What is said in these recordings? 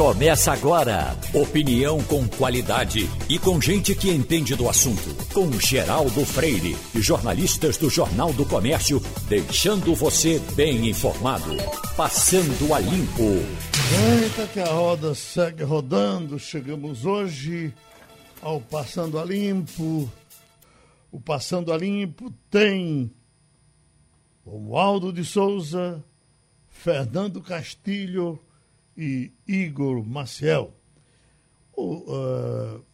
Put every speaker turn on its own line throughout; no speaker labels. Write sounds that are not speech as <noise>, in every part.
Começa agora. Opinião com qualidade e com gente que entende do assunto. Com Geraldo Freire e jornalistas do Jornal do Comércio, deixando você bem informado. Passando a limpo.
Eita, que a roda segue rodando. Chegamos hoje ao Passando a Limpo. O Passando a Limpo tem Romualdo de Souza, Fernando Castilho e Igor Maciel. O, uh,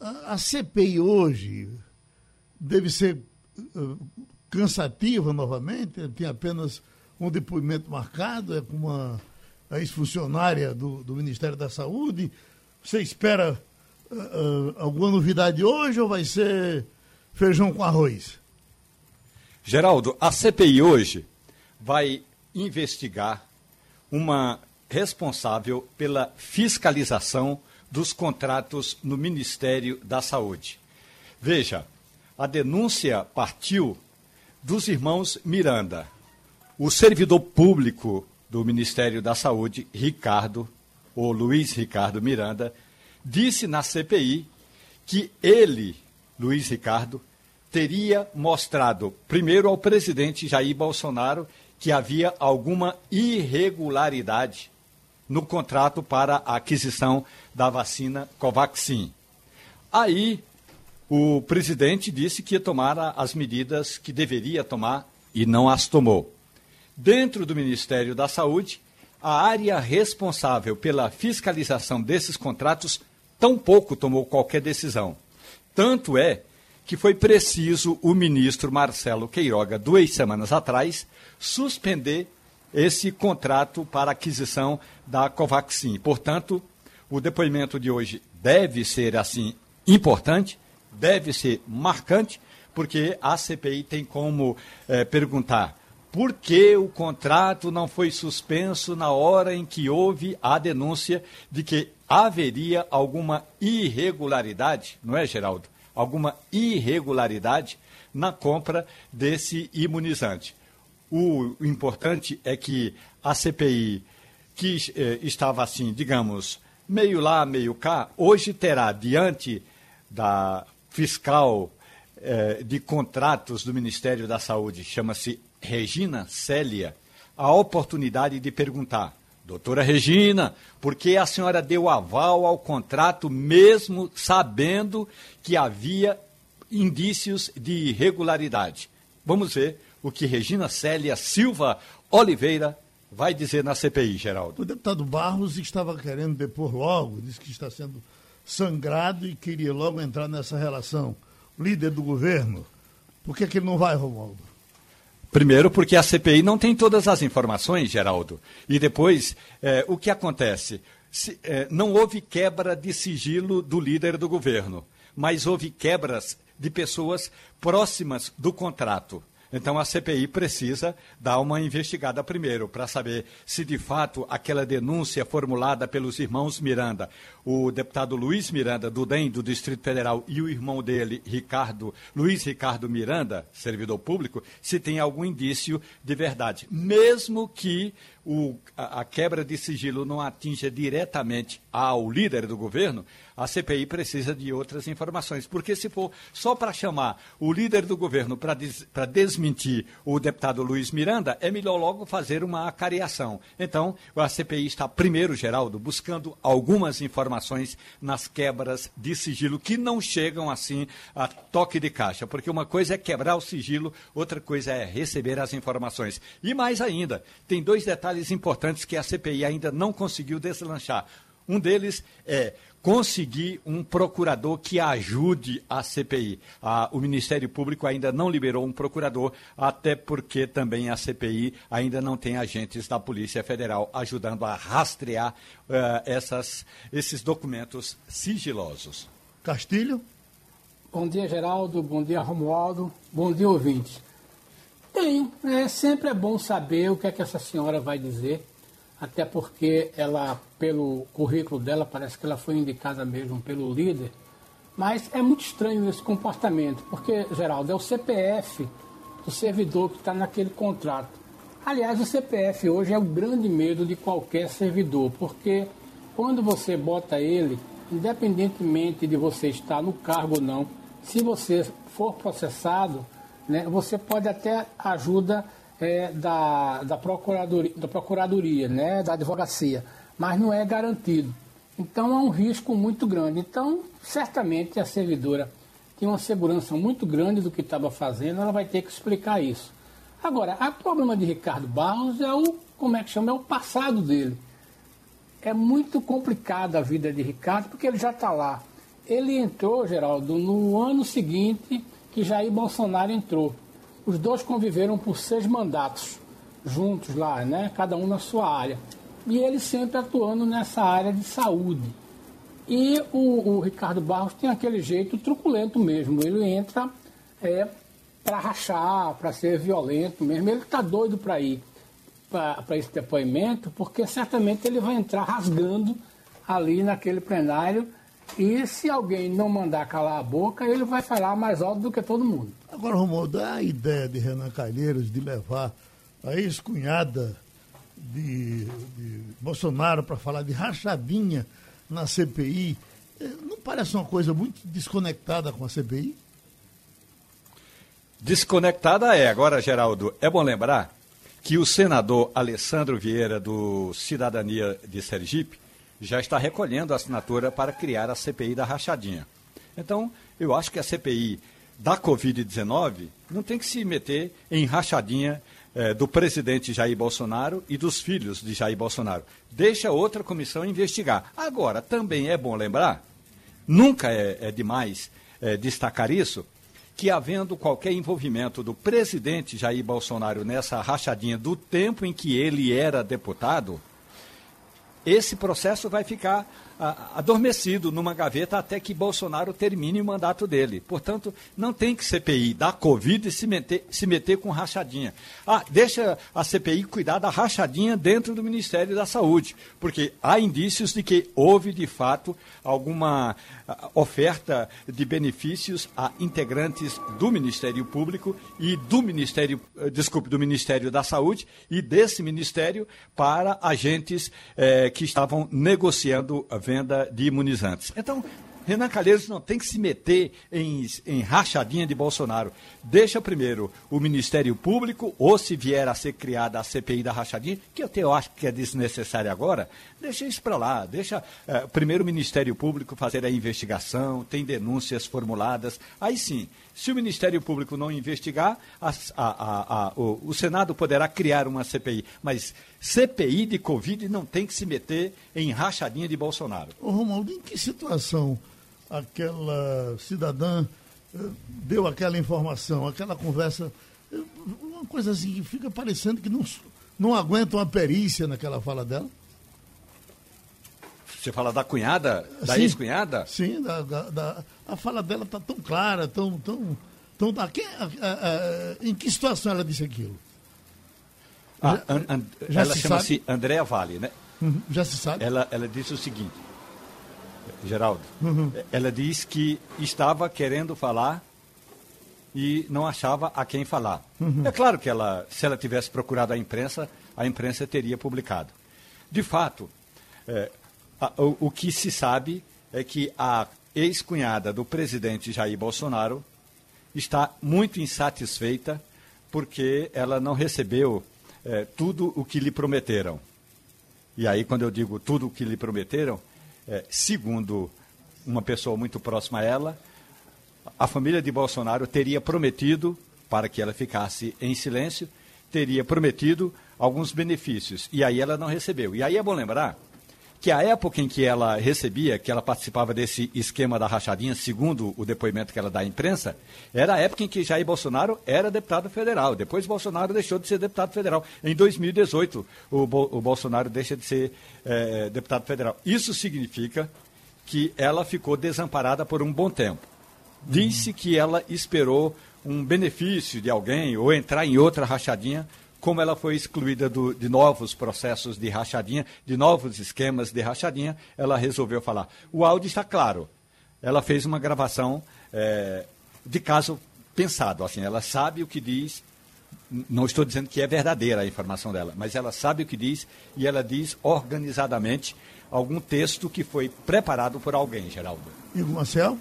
a, a, CPI hoje deve ser uh, cansativa novamente, tem apenas um depoimento marcado, é com uma ex-funcionária do, do, Ministério da Saúde. Você espera uh, alguma novidade hoje ou vai ser feijão com arroz?
Geraldo, a CPI hoje vai investigar uma responsável pela fiscalização dos contratos no Ministério da Saúde. Veja, a denúncia partiu dos irmãos Miranda. O servidor público do Ministério da Saúde, Ricardo, ou Luiz Ricardo Miranda, disse na CPI que ele, Luiz Ricardo, teria mostrado primeiro ao presidente Jair Bolsonaro que havia alguma irregularidade no contrato para a aquisição da vacina Covaxin. Aí o presidente disse que ia tomar as medidas que deveria tomar e não as tomou. Dentro do Ministério da Saúde, a área responsável pela fiscalização desses contratos tampouco tomou qualquer decisão. Tanto é que foi preciso o ministro Marcelo Queiroga, duas semanas atrás, suspender esse contrato para aquisição da Covaxin. Portanto, o depoimento de hoje deve ser assim importante, deve ser marcante, porque a CPI tem como é, perguntar por que o contrato não foi suspenso na hora em que houve a denúncia de que haveria alguma irregularidade, não é, Geraldo? Alguma irregularidade na compra desse imunizante. O importante é que a CPI, que eh, estava assim, digamos, meio lá, meio cá, hoje terá diante da fiscal eh, de contratos do Ministério da Saúde, chama-se Regina Célia, a oportunidade de perguntar Doutora Regina, por que a senhora deu aval ao contrato mesmo sabendo que havia indícios de irregularidade? Vamos ver o que Regina Célia Silva Oliveira vai dizer na CPI, Geraldo.
O deputado Barros estava querendo depor logo, disse que está sendo sangrado e queria logo entrar nessa relação. Líder do governo, por que, que ele não vai, Romualdo?
Primeiro, porque a CPI não tem todas as informações, Geraldo. E depois, é, o que acontece? Se, é, não houve quebra de sigilo do líder do governo, mas houve quebras de pessoas próximas do contrato. Então a CPI precisa dar uma investigada primeiro para saber se de fato aquela denúncia formulada pelos irmãos Miranda, o deputado Luiz Miranda do DEM do Distrito Federal e o irmão dele, Ricardo, Luiz Ricardo Miranda, servidor público, se tem algum indício de verdade, mesmo que o, a, a quebra de sigilo não atinja diretamente ao líder do governo, a CPI precisa de outras informações. Porque se for só para chamar o líder do governo para des, desmentir o deputado Luiz Miranda, é melhor logo fazer uma acariação. Então, a CPI está, primeiro, Geraldo, buscando algumas informações nas quebras de sigilo que não chegam assim a toque de caixa. Porque uma coisa é quebrar o sigilo, outra coisa é receber as informações. E mais ainda, tem dois detalhes importantes que a CPI ainda não conseguiu deslanchar. Um deles é conseguir um procurador que ajude a CPI. o Ministério Público ainda não liberou um procurador, até porque também a CPI ainda não tem agentes da Polícia Federal ajudando a rastrear uh, essas, esses documentos sigilosos.
Castilho?
Bom dia, Geraldo. Bom dia, Romualdo. Bom dia, ouvintes. Tenho. É, sempre é bom saber o que é que essa senhora vai dizer até porque ela, pelo currículo dela, parece que ela foi indicada mesmo pelo líder. Mas é muito estranho esse comportamento, porque, Geraldo, é o CPF do servidor que está naquele contrato. Aliás, o CPF hoje é o grande medo de qualquer servidor, porque quando você bota ele, independentemente de você estar no cargo ou não, se você for processado, né, você pode até ajuda é, da, da, procuradoria, da procuradoria, né, da advocacia, mas não é garantido. Então é um risco muito grande. Então, certamente a servidora tem uma segurança muito grande do que estava fazendo, ela vai ter que explicar isso. Agora, o problema de Ricardo Barros é o, como é que chama, é o passado dele. É muito complicada a vida de Ricardo, porque ele já está lá. Ele entrou, Geraldo, no ano seguinte que Jair Bolsonaro entrou. Os dois conviveram por seis mandatos juntos lá, né? cada um na sua área. E ele sempre atuando nessa área de saúde. E o, o Ricardo Barros tem aquele jeito truculento mesmo. Ele entra é, para rachar, para ser violento mesmo. Ele está doido para ir para esse depoimento, porque certamente ele vai entrar rasgando ali naquele plenário. E se alguém não mandar calar a boca, ele vai falar mais alto do que todo mundo.
Agora, Romualdo, dá a ideia de Renan Calheiros de levar a ex-cunhada de, de Bolsonaro para falar de rachadinha na CPI. Eh, não parece uma coisa muito desconectada com a CPI?
Desconectada é. Agora, Geraldo, é bom lembrar que o senador Alessandro Vieira, do Cidadania de Sergipe, já está recolhendo a assinatura para criar a CPI da rachadinha. Então, eu acho que a CPI da Covid-19 não tem que se meter em rachadinha eh, do presidente Jair Bolsonaro e dos filhos de Jair Bolsonaro. Deixa outra comissão investigar. Agora, também é bom lembrar, nunca é, é demais eh, destacar isso, que havendo qualquer envolvimento do presidente Jair Bolsonaro nessa rachadinha do tempo em que ele era deputado, esse processo vai ficar adormecido numa gaveta até que Bolsonaro termine o mandato dele. Portanto, não tem que CPI da Covid se meter, se meter com rachadinha. Ah, deixa a CPI cuidar da rachadinha dentro do Ministério da Saúde, porque há indícios de que houve, de fato, alguma oferta de benefícios a integrantes do Ministério Público e do Ministério, eh, desculpe, do Ministério da Saúde e desse ministério para agentes eh, que estavam negociando venda de imunizantes. Então, Renan Calheiros não tem que se meter em, em rachadinha de Bolsonaro. Deixa primeiro o Ministério Público, ou se vier a ser criada a CPI da rachadinha, que eu, até acho que é desnecessário agora, deixa isso para lá. Deixa eh, primeiro o Ministério Público fazer a investigação, tem denúncias formuladas. Aí sim, se o Ministério Público não investigar, a, a, a, o, o Senado poderá criar uma CPI. Mas CPI de Covid não tem que se meter em rachadinha de Bolsonaro.
Ô Romualdo, em que situação aquela cidadã eh, deu aquela informação, aquela conversa, eh, uma coisa assim que fica parecendo que não, não aguenta uma perícia naquela fala dela.
Você fala da cunhada, da ex-cunhada?
Sim, da, da, da, a fala dela está tão clara, tão. tão, tão a, a, a, em que situação ela disse aquilo?
Ah, já, an, an, já ela chama-se Andréa Vale, né?
Uhum, já se sabe.
Ela, ela disse o seguinte: Geraldo. Uhum. Ela diz que estava querendo falar e não achava a quem falar. Uhum. É claro que ela, se ela tivesse procurado a imprensa, a imprensa teria publicado. De fato, é, o, o que se sabe é que a ex-cunhada do presidente Jair Bolsonaro está muito insatisfeita porque ela não recebeu é, tudo o que lhe prometeram. E aí, quando eu digo tudo o que lhe prometeram, é, segundo uma pessoa muito próxima a ela, a família de Bolsonaro teria prometido, para que ela ficasse em silêncio, teria prometido alguns benefícios. E aí ela não recebeu. E aí é bom lembrar que a época em que ela recebia, que ela participava desse esquema da rachadinha, segundo o depoimento que ela dá à imprensa, era a época em que Jair Bolsonaro era deputado federal. Depois Bolsonaro deixou de ser deputado federal. Em 2018, o, Bo o Bolsonaro deixa de ser é, deputado federal. Isso significa que ela ficou desamparada por um bom tempo. Disse que ela esperou um benefício de alguém ou entrar em outra rachadinha como ela foi excluída do, de novos processos de rachadinha, de novos esquemas de rachadinha, ela resolveu falar. O áudio está claro. Ela fez uma gravação é, de caso pensado. Assim, ela sabe o que diz, não estou dizendo que é verdadeira a informação dela, mas ela sabe o que diz e ela diz organizadamente algum texto que foi preparado por alguém, Geraldo.
E o Marcel?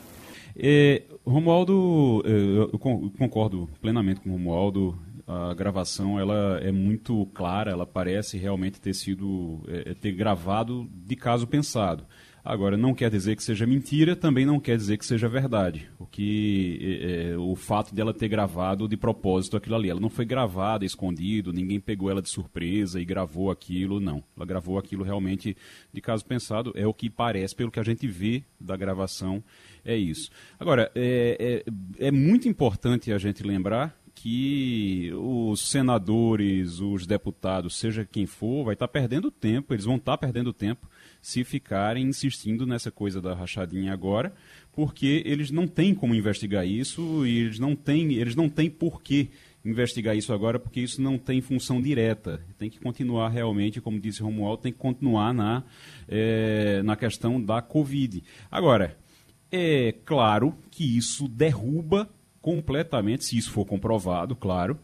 É, Romualdo, é, eu concordo plenamente com o Romualdo. A gravação ela é muito clara, ela parece realmente ter sido é, ter gravado de caso pensado. Agora, não quer dizer que seja mentira, também não quer dizer que seja verdade. O que é, é, o fato dela ter gravado de propósito aquilo ali, ela não foi gravada escondido, ninguém pegou ela de surpresa e gravou aquilo, não. Ela gravou aquilo realmente de caso pensado, é o que parece, pelo que a gente vê da gravação, é isso. Agora, é, é, é muito importante a gente lembrar que os senadores, os deputados, seja quem for, vai estar perdendo tempo, eles vão estar perdendo tempo se ficarem insistindo nessa coisa da rachadinha agora, porque eles não têm como investigar isso e eles não têm, eles não têm por que investigar isso agora, porque isso não tem função direta. Tem que continuar realmente, como disse Romualdo, tem que continuar na, é, na questão da Covid. Agora, é claro que isso derruba completamente, se isso for comprovado, claro,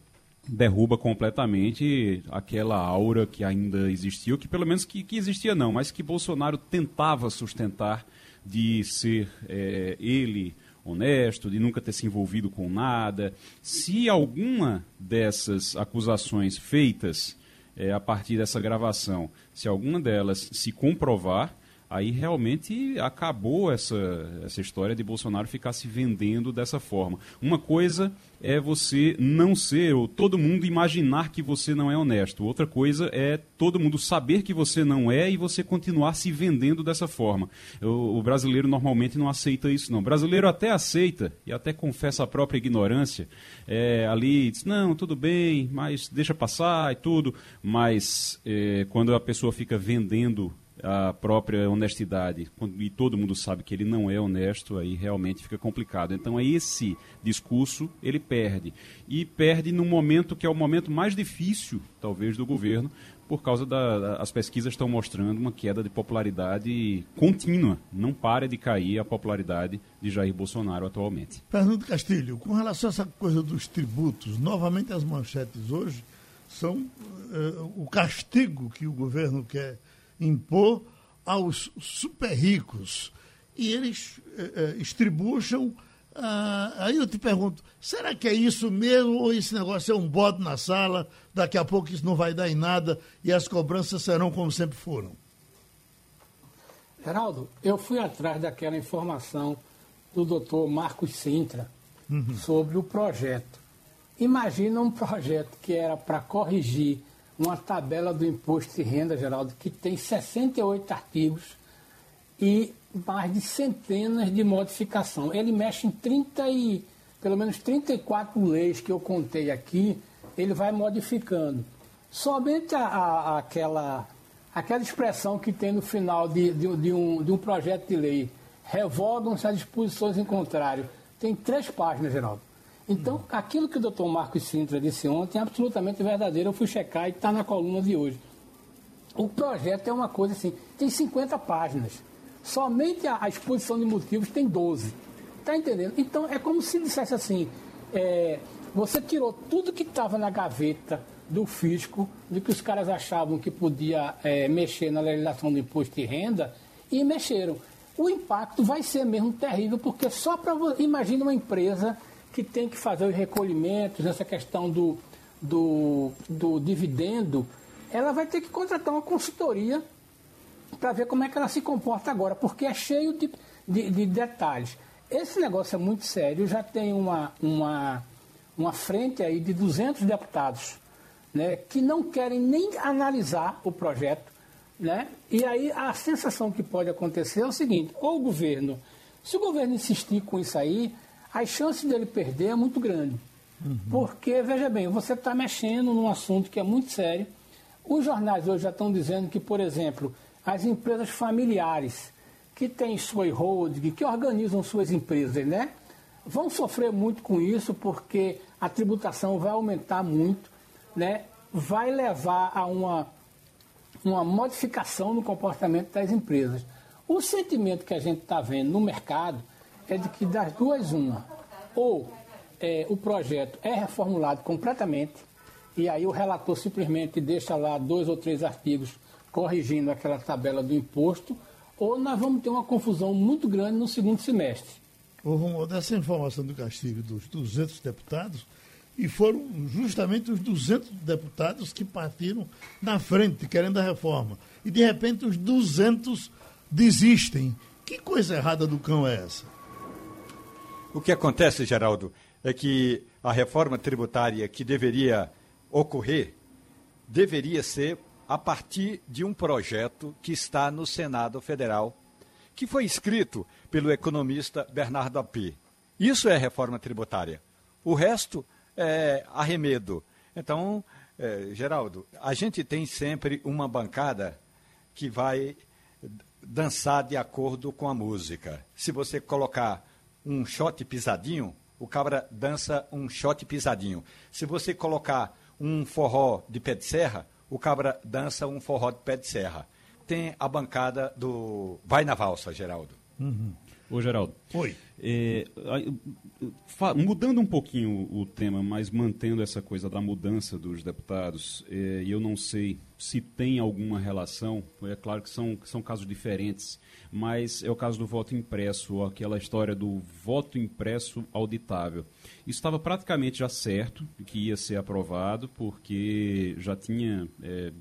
derruba completamente aquela aura que ainda existia, ou que pelo menos que, que existia não, mas que Bolsonaro tentava sustentar de ser é, ele honesto, de nunca ter se envolvido com nada. Se alguma dessas acusações feitas é, a partir dessa gravação, se alguma delas se comprovar, aí realmente acabou essa, essa história de Bolsonaro ficar se vendendo dessa forma. Uma coisa é você não ser, ou todo mundo imaginar que você não é honesto. Outra coisa é todo mundo saber que você não é e você continuar se vendendo dessa forma. O, o brasileiro normalmente não aceita isso, não. O brasileiro até aceita e até confessa a própria ignorância. É, ali diz, não, tudo bem, mas deixa passar e tudo. Mas é, quando a pessoa fica vendendo a própria honestidade e todo mundo sabe que ele não é honesto, aí realmente fica complicado. Então esse discurso ele perde e perde no momento que é o momento mais difícil, talvez, do governo, por causa das da, pesquisas estão mostrando uma queda de popularidade contínua. Não para de cair a popularidade de Jair Bolsonaro atualmente.
Fernando Castilho, com relação a essa coisa dos tributos, novamente as manchetes hoje são uh, o castigo que o governo quer impor aos super ricos e eles eh, eh, estribucham. Ah, aí eu te pergunto, será que é isso mesmo ou esse negócio é um bode na sala? Daqui a pouco isso não vai dar em nada e as cobranças serão como sempre foram?
Geraldo, eu fui atrás daquela informação do doutor Marcos Sintra uhum. sobre o projeto. Imagina um projeto que era para corrigir uma tabela do imposto de renda, Geraldo, que tem 68 artigos e mais de centenas de modificação. Ele mexe em 30 e pelo menos 34 leis que eu contei aqui, ele vai modificando. Somente a, a, aquela, aquela expressão que tem no final de, de, de, um, de um projeto de lei, revogam-se as disposições em contrário, tem três páginas, Geraldo. Então, aquilo que o doutor Marcos Sintra disse ontem é absolutamente verdadeiro. Eu fui checar e está na coluna de hoje. O projeto é uma coisa assim, tem 50 páginas. Somente a, a exposição de motivos tem 12. Está entendendo? Então, é como se dissesse assim, é, você tirou tudo que estava na gaveta do fisco, de que os caras achavam que podia é, mexer na legislação do imposto de renda, e mexeram. O impacto vai ser mesmo terrível, porque só para... Imagina uma empresa que tem que fazer os recolhimentos, essa questão do, do, do dividendo, ela vai ter que contratar uma consultoria para ver como é que ela se comporta agora, porque é cheio de, de, de, detalhes. Esse negócio é muito sério, já tem uma, uma, uma frente aí de 200 deputados né, que não querem nem analisar o projeto. Né? E aí a sensação que pode acontecer é o seguinte, ou o governo, se o governo insistir com isso aí, a chance dele perder é muito grande. Uhum. Porque, veja bem, você está mexendo num assunto que é muito sério. Os jornais hoje já estão dizendo que, por exemplo, as empresas familiares que têm sua holding, que organizam suas empresas, né? Vão sofrer muito com isso porque a tributação vai aumentar muito, né? Vai levar a uma, uma modificação no comportamento das empresas. O sentimento que a gente está vendo no mercado é de que das duas uma, ou é, o projeto é reformulado completamente, e aí o relator simplesmente deixa lá dois ou três artigos corrigindo aquela tabela do imposto, ou nós vamos ter uma confusão muito grande no segundo semestre.
Ô, dessa informação do castigo dos 200 deputados, e foram justamente os 200 deputados que partiram na frente, querendo a reforma. E, de repente, os 200 desistem. Que coisa errada do cão é essa?
O que acontece, Geraldo, é que a reforma tributária que deveria ocorrer deveria ser a partir de um projeto que está no Senado Federal, que foi escrito pelo economista Bernardo Api. Isso é reforma tributária. O resto é arremedo. Então, é, Geraldo, a gente tem sempre uma bancada que vai dançar de acordo com a música. Se você colocar um shot pisadinho, o cabra dança um shot pisadinho. Se você colocar um forró de pé de serra, o cabra dança um forró de pé de serra. Tem a bancada do Vai na Valsa, Geraldo.
Uhum. Ô, Geraldo.
Oi.
É, mudando um pouquinho o tema, mas mantendo essa coisa da mudança dos deputados, é, eu não sei se tem alguma relação, é claro que são, são casos diferentes, mas é o caso do voto impresso, aquela história do voto impresso auditável. Isso estava praticamente já certo que ia ser aprovado, porque já tinha. É,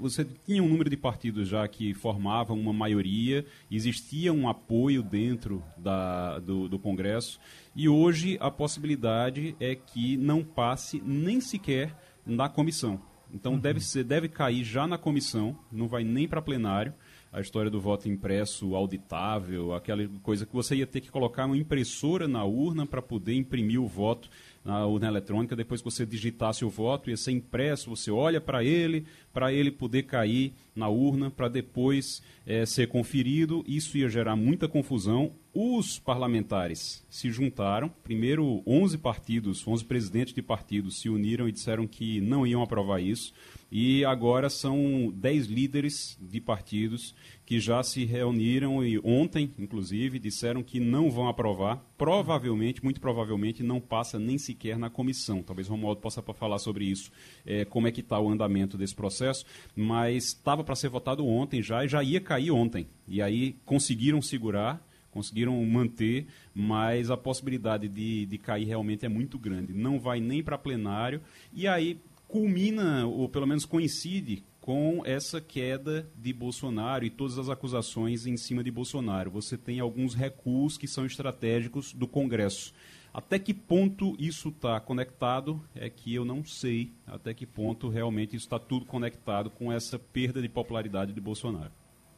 você tinha um número de partidos já que formavam uma maioria, existia um apoio dentro da, do, do Congresso, e hoje a possibilidade é que não passe nem sequer na comissão. Então uhum. deve, ser, deve cair já na comissão, não vai nem para plenário a história do voto impresso auditável, aquela coisa que você ia ter que colocar uma impressora na urna para poder imprimir o voto na urna eletrônica. Depois que você digitasse o voto, ia ser impresso, você olha para ele, para ele poder cair na urna, para depois é, ser conferido. Isso ia gerar muita confusão. Os parlamentares se juntaram. Primeiro, 11 partidos, 11 presidentes de partidos se uniram e disseram que não iam aprovar isso. E agora são 10 líderes de partidos que já se reuniram e ontem, inclusive, disseram que não vão aprovar. Provavelmente, muito provavelmente, não passa nem sequer na comissão. Talvez Romualdo possa falar sobre isso, é, como é que está o andamento desse processo. Mas estava para ser votado ontem já e já ia cair ontem. E aí conseguiram segurar conseguiram manter, mas a possibilidade de, de cair realmente é muito grande. Não vai nem para plenário. E aí culmina, ou pelo menos coincide, com essa queda de Bolsonaro e todas as acusações em cima de Bolsonaro. Você tem alguns recuos que são estratégicos do Congresso. Até que ponto isso está conectado é que eu não sei até que ponto realmente isso está tudo conectado com essa perda de popularidade de Bolsonaro.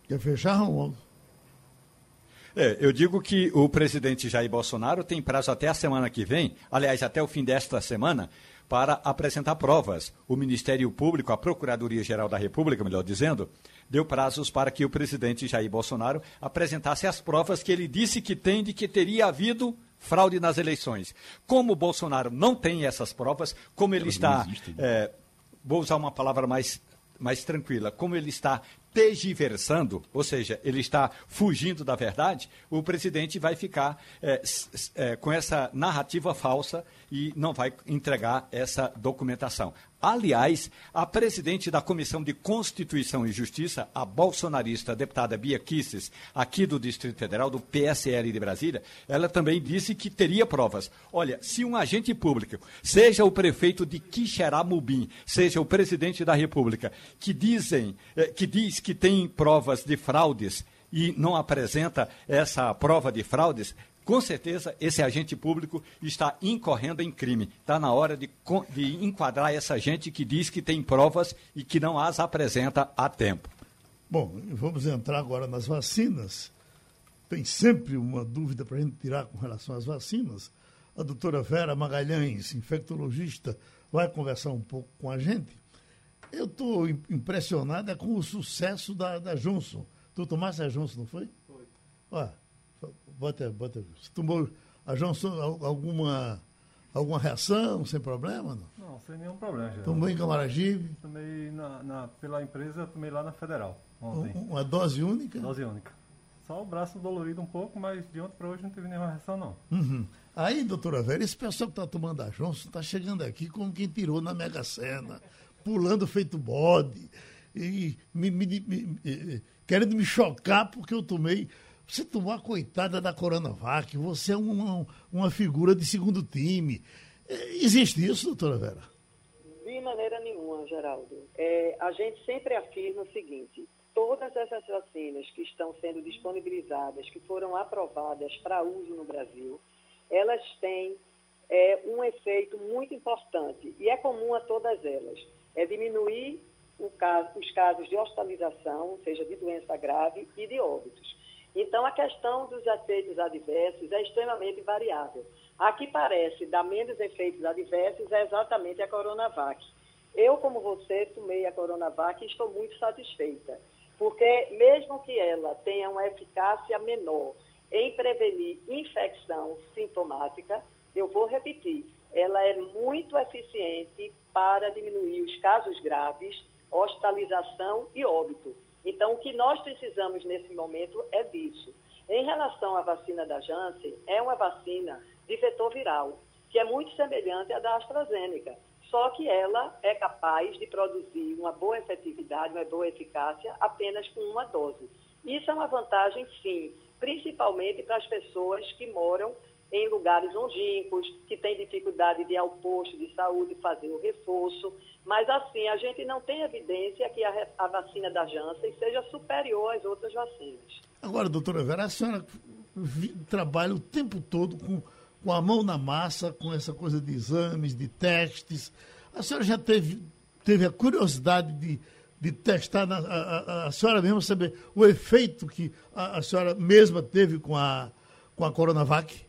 Quer fechar, Romualdo?
É, eu digo que o presidente Jair Bolsonaro tem prazo até a semana que vem, aliás, até o fim desta semana, para apresentar provas. O Ministério Público, a Procuradoria-Geral da República, melhor dizendo, deu prazos para que o presidente Jair Bolsonaro apresentasse as provas que ele disse que tem de que teria havido fraude nas eleições. Como o Bolsonaro não tem essas provas, como ele está. É, vou usar uma palavra mais mais tranquila, como ele está tergiversando, ou seja, ele está fugindo da verdade, o presidente vai ficar é, é, com essa narrativa falsa e não vai entregar essa documentação. Aliás, a presidente da Comissão de Constituição e Justiça, a bolsonarista a deputada Bia Kisses, aqui do Distrito Federal, do PSL de Brasília, ela também disse que teria provas. Olha, se um agente público, seja o prefeito de Quixeramobim, seja o presidente da República, que dizem, eh, que diz que tem provas de fraudes e não apresenta essa prova de fraudes, com certeza esse agente público está incorrendo em crime. Está na hora de, de enquadrar essa gente que diz que tem provas e que não as apresenta a tempo.
Bom, vamos entrar agora nas vacinas. Tem sempre uma dúvida para a gente tirar com relação às vacinas. A doutora Vera Magalhães, infectologista, vai conversar um pouco com a gente. Eu estou impressionada com o sucesso da, da Johnson. Tu tomaste a Johnson, não foi? Foi. Olha, bota, bota. Você tomou a Johnson alguma, alguma reação, sem problema?
Não, não sem nenhum problema. Já.
Tomou em Camaragibe?
Tomei na, na, pela empresa, tomei lá na Federal ontem.
Uma dose única?
Dose única. Só o braço dolorido um pouco, mas de ontem para hoje não teve nenhuma reação, não.
Uhum. Aí, doutora Vera, esse pessoal que está tomando a Johnson está chegando aqui como quem tirou na Mega Sena, pulando feito bode, e me, me, me, querendo me chocar porque eu tomei. Você tomou a coitada da Coronavac, você é uma, uma figura de segundo time. É, existe isso, doutora Vera?
De maneira nenhuma, Geraldo. É, a gente sempre afirma o seguinte: todas essas vacinas que estão sendo disponibilizadas, que foram aprovadas para uso no Brasil, elas têm é, um efeito muito importante e é comum a todas elas. É diminuir caso, os casos de hospitalização, seja de doença grave e de óbitos. Então, a questão dos efeitos adversos é extremamente variável. A que parece dar menos efeitos adversos é exatamente a Coronavac. Eu, como você, tomei a Coronavac e estou muito satisfeita, porque mesmo que ela tenha uma eficácia menor em prevenir infecção sintomática, eu vou repetir, ela é muito eficiente para diminuir os casos graves, hospitalização e óbito. Então, o que nós precisamos nesse momento é disso. Em relação à vacina da Janssen, é uma vacina de vetor viral, que é muito semelhante à da AstraZeneca, só que ela é capaz de produzir uma boa efetividade, uma boa eficácia apenas com uma dose. Isso é uma vantagem, sim, principalmente para as pessoas que moram em lugares longínquos, que têm dificuldade de ir ao posto de saúde fazer o reforço. Mas, assim, a gente não tem evidência que a, a vacina da Janssen seja superior às outras vacinas.
Agora, doutora Vera, a senhora trabalha o tempo todo com, com a mão na massa, com essa coisa de exames, de testes. A senhora já teve, teve a curiosidade de de testar na, a, a, a, senhora mesma saber o efeito que a, a, senhora mesma teve com a, com a Coronavac?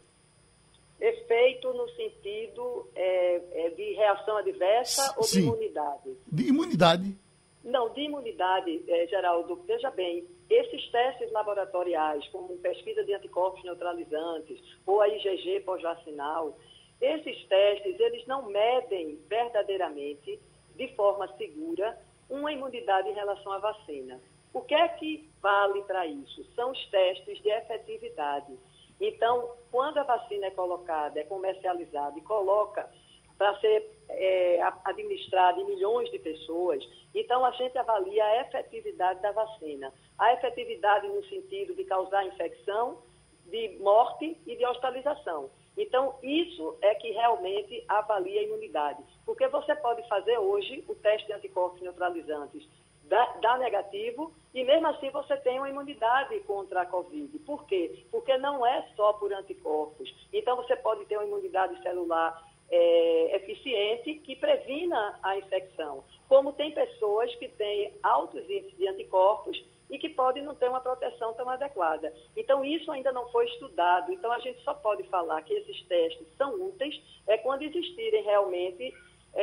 Efeito no sentido é, é de reação adversa ou de imunidade?
De imunidade.
Não, de imunidade, é, Geraldo, veja bem, esses testes laboratoriais, como pesquisa de anticorpos neutralizantes ou a IgG pós-vacinal, esses testes, eles não medem verdadeiramente, de forma segura, uma imunidade em relação à vacina. O que é que vale para isso? São os testes de efetividade. Então, quando a vacina é colocada, é comercializada e coloca para ser é, administrada em milhões de pessoas, então a gente avalia a efetividade da vacina. A efetividade no sentido de causar infecção, de morte e de hospitalização. Então, isso é que realmente avalia a imunidade. Porque você pode fazer hoje o teste de anticorpos neutralizantes, dá, negativo, e mesmo assim você tem uma imunidade contra a Covid. Por quê? Porque não é só por anticorpos. Então, você pode ter uma imunidade celular é, eficiente que previna a infecção. Como tem pessoas que têm altos índices de anticorpos e que podem não ter uma proteção tão adequada. Então, isso ainda não foi estudado. Então, a gente só pode falar que esses testes são úteis é quando existirem realmente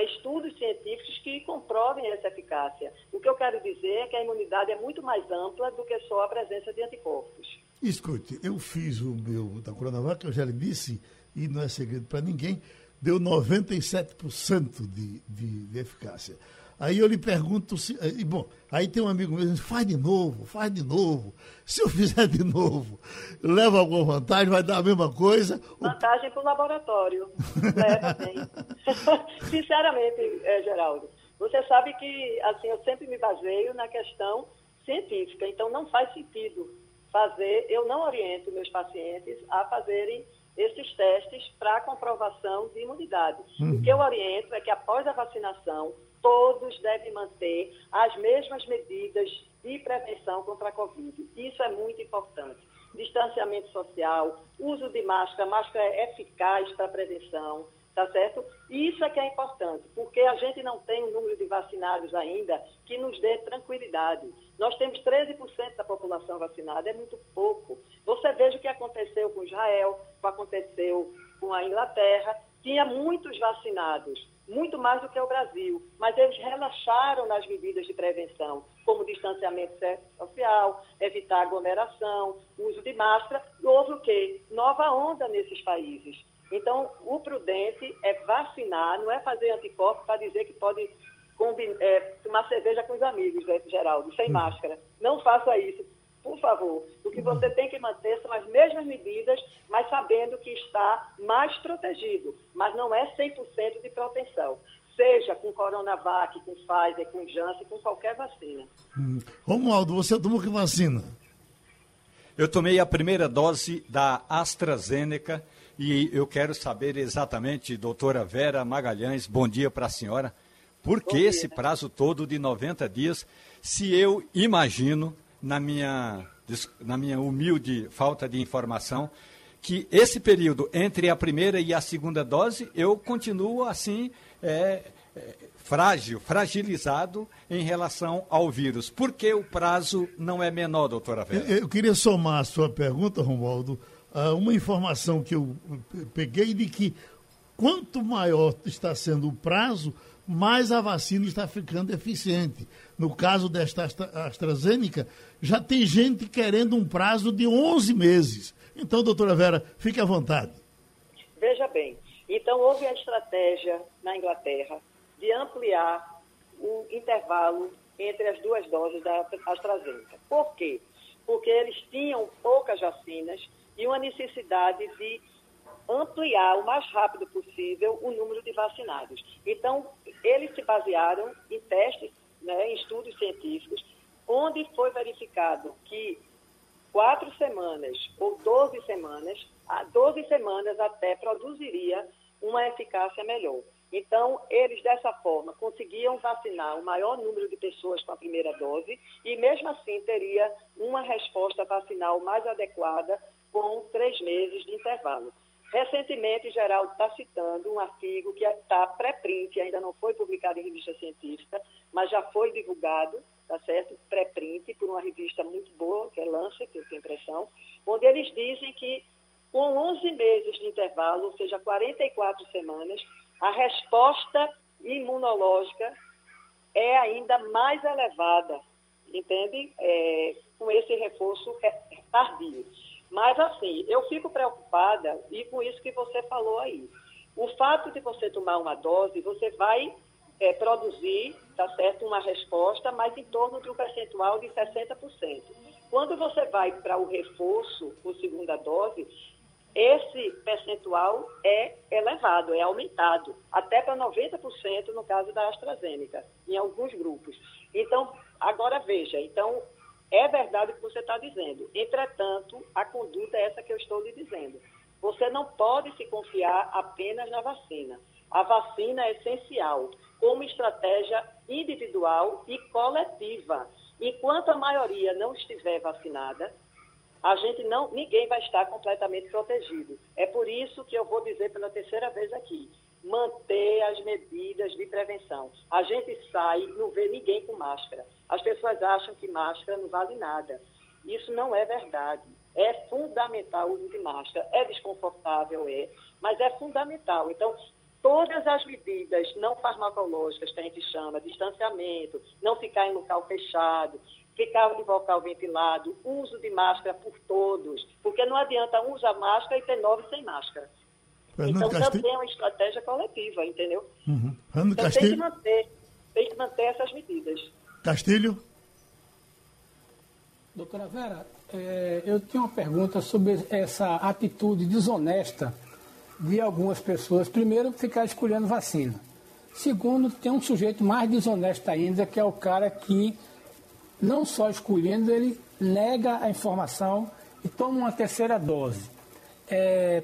estudos científicos que comprovem essa eficácia. O que eu quero dizer é que a imunidade é muito mais ampla do que só a presença de anticorpos.
Escute, eu fiz o meu da Coronavac, eu já lhe disse, e não é segredo para ninguém, deu 97% de, de, de eficácia. Aí eu lhe pergunto se. Eh, e, bom, aí tem um amigo meu que diz, faz de novo, faz de novo. Se eu fizer de novo, leva alguma vantagem, vai dar a mesma coisa?
Vantagem para o laboratório. <laughs> leva bem. <laughs> Sinceramente, é, Geraldo, você sabe que assim, eu sempre me baseio na questão científica, então não faz sentido fazer, eu não oriento meus pacientes a fazerem esses testes para comprovação de imunidade. Uhum. O que eu oriento é que após a vacinação, todos devem manter as mesmas medidas de prevenção contra a Covid. Isso é muito importante. Distanciamento social, uso de máscara, máscara é eficaz para prevenção, tá certo? Isso é que é importante, porque a gente não tem um número de vacinados ainda que nos dê tranquilidade. Nós temos 13% da população vacinada, é muito pouco. Você veja o que aconteceu com Israel, o que aconteceu com a Inglaterra, tinha muitos vacinados muito mais do que o Brasil, mas eles relaxaram nas medidas de prevenção, como distanciamento social, evitar aglomeração, uso de máscara, e houve o quê? Nova onda nesses países. Então, o prudente é vacinar, não é fazer anticorpos para dizer que pode é, tomar cerveja com os amigos, né, Geraldo, sem hum. máscara. Não faça isso. Por favor. O que você tem que manter são as mesmas medidas, mas sabendo que está mais protegido. Mas não é 100% de proteção. Seja com Coronavac, com Pfizer, com Janssen, com qualquer vacina.
Hum. Romualdo, você tomou que vacina?
Eu tomei a primeira dose da AstraZeneca e eu quero saber exatamente, doutora Vera Magalhães, bom dia para a senhora, por que esse prazo todo de 90 dias, se eu imagino, na minha, na minha humilde falta de informação, que esse período entre a primeira e a segunda dose, eu continuo assim, é, é, frágil, fragilizado em relação ao vírus. Por que o prazo não é menor, doutora Vera?
Eu, eu queria somar a sua pergunta, Romualdo, uma informação que eu peguei de que quanto maior está sendo o prazo, mais a vacina está ficando eficiente. No caso desta AstraZeneca, já tem gente querendo um prazo de 11 meses. Então, doutora Vera, fique à vontade.
Veja bem, então houve a estratégia na Inglaterra de ampliar o intervalo entre as duas doses da AstraZeneca. Por quê? Porque eles tinham poucas vacinas e uma necessidade de ampliar o mais rápido possível o número de vacinados. Então, eles se basearam em testes, né, em estudos científicos, onde foi verificado que quatro semanas ou 12 semanas, 12 semanas até produziria uma eficácia melhor. Então, eles dessa forma conseguiam vacinar o maior número de pessoas com a primeira dose e, mesmo assim, teria uma resposta vacinal mais adequada com três meses de intervalo. Recentemente, Geraldo está citando um artigo que está pré-print, ainda não foi publicado em revista científica, mas já foi divulgado, tá certo? Pré-print, por uma revista muito boa, que é Lancet, eu tenho impressão, onde eles dizem que com 11 meses de intervalo, ou seja, 44 semanas, a resposta imunológica é ainda mais elevada, entende? É, com esse reforço tardio. Mas, assim, eu fico preocupada e com isso que você falou aí. O fato de você tomar uma dose, você vai é, produzir, tá certo, uma resposta, mas em torno de um percentual de 60%. Quando você vai para o reforço, por segunda dose, esse percentual é elevado, é aumentado, até para 90% no caso da AstraZeneca, em alguns grupos. Então, agora veja, então é verdade o que você está dizendo. Entretanto, a conduta é essa que eu estou lhe dizendo. Você não pode se confiar apenas na vacina. A vacina é essencial como estratégia individual e coletiva. Enquanto a maioria não estiver vacinada, a gente não, ninguém vai estar completamente protegido. É por isso que eu vou dizer pela terceira vez aqui, manter as medidas de prevenção. A gente sai e não vê ninguém com máscara. As pessoas acham que máscara não vale nada. Isso não é verdade. É fundamental o uso de máscara. É desconfortável, é, mas é fundamental. Então, todas as medidas não farmacológicas que a gente chama, distanciamento, não ficar em local fechado, ficar em local ventilado, uso de máscara por todos, porque não adianta um usar máscara e ter nove sem máscara. Fernando então Castilho... também é uma estratégia coletiva, entendeu?
Uhum. Fernando
então
Castilho...
tem que manter, tem que manter essas medidas.
Castilho?
Doutora Vera, é, eu tenho uma pergunta sobre essa atitude desonesta de algumas pessoas. Primeiro, ficar escolhendo vacina. Segundo, tem um sujeito mais desonesto ainda, que é o cara que, não só escolhendo, ele nega a informação e toma uma terceira dose. É,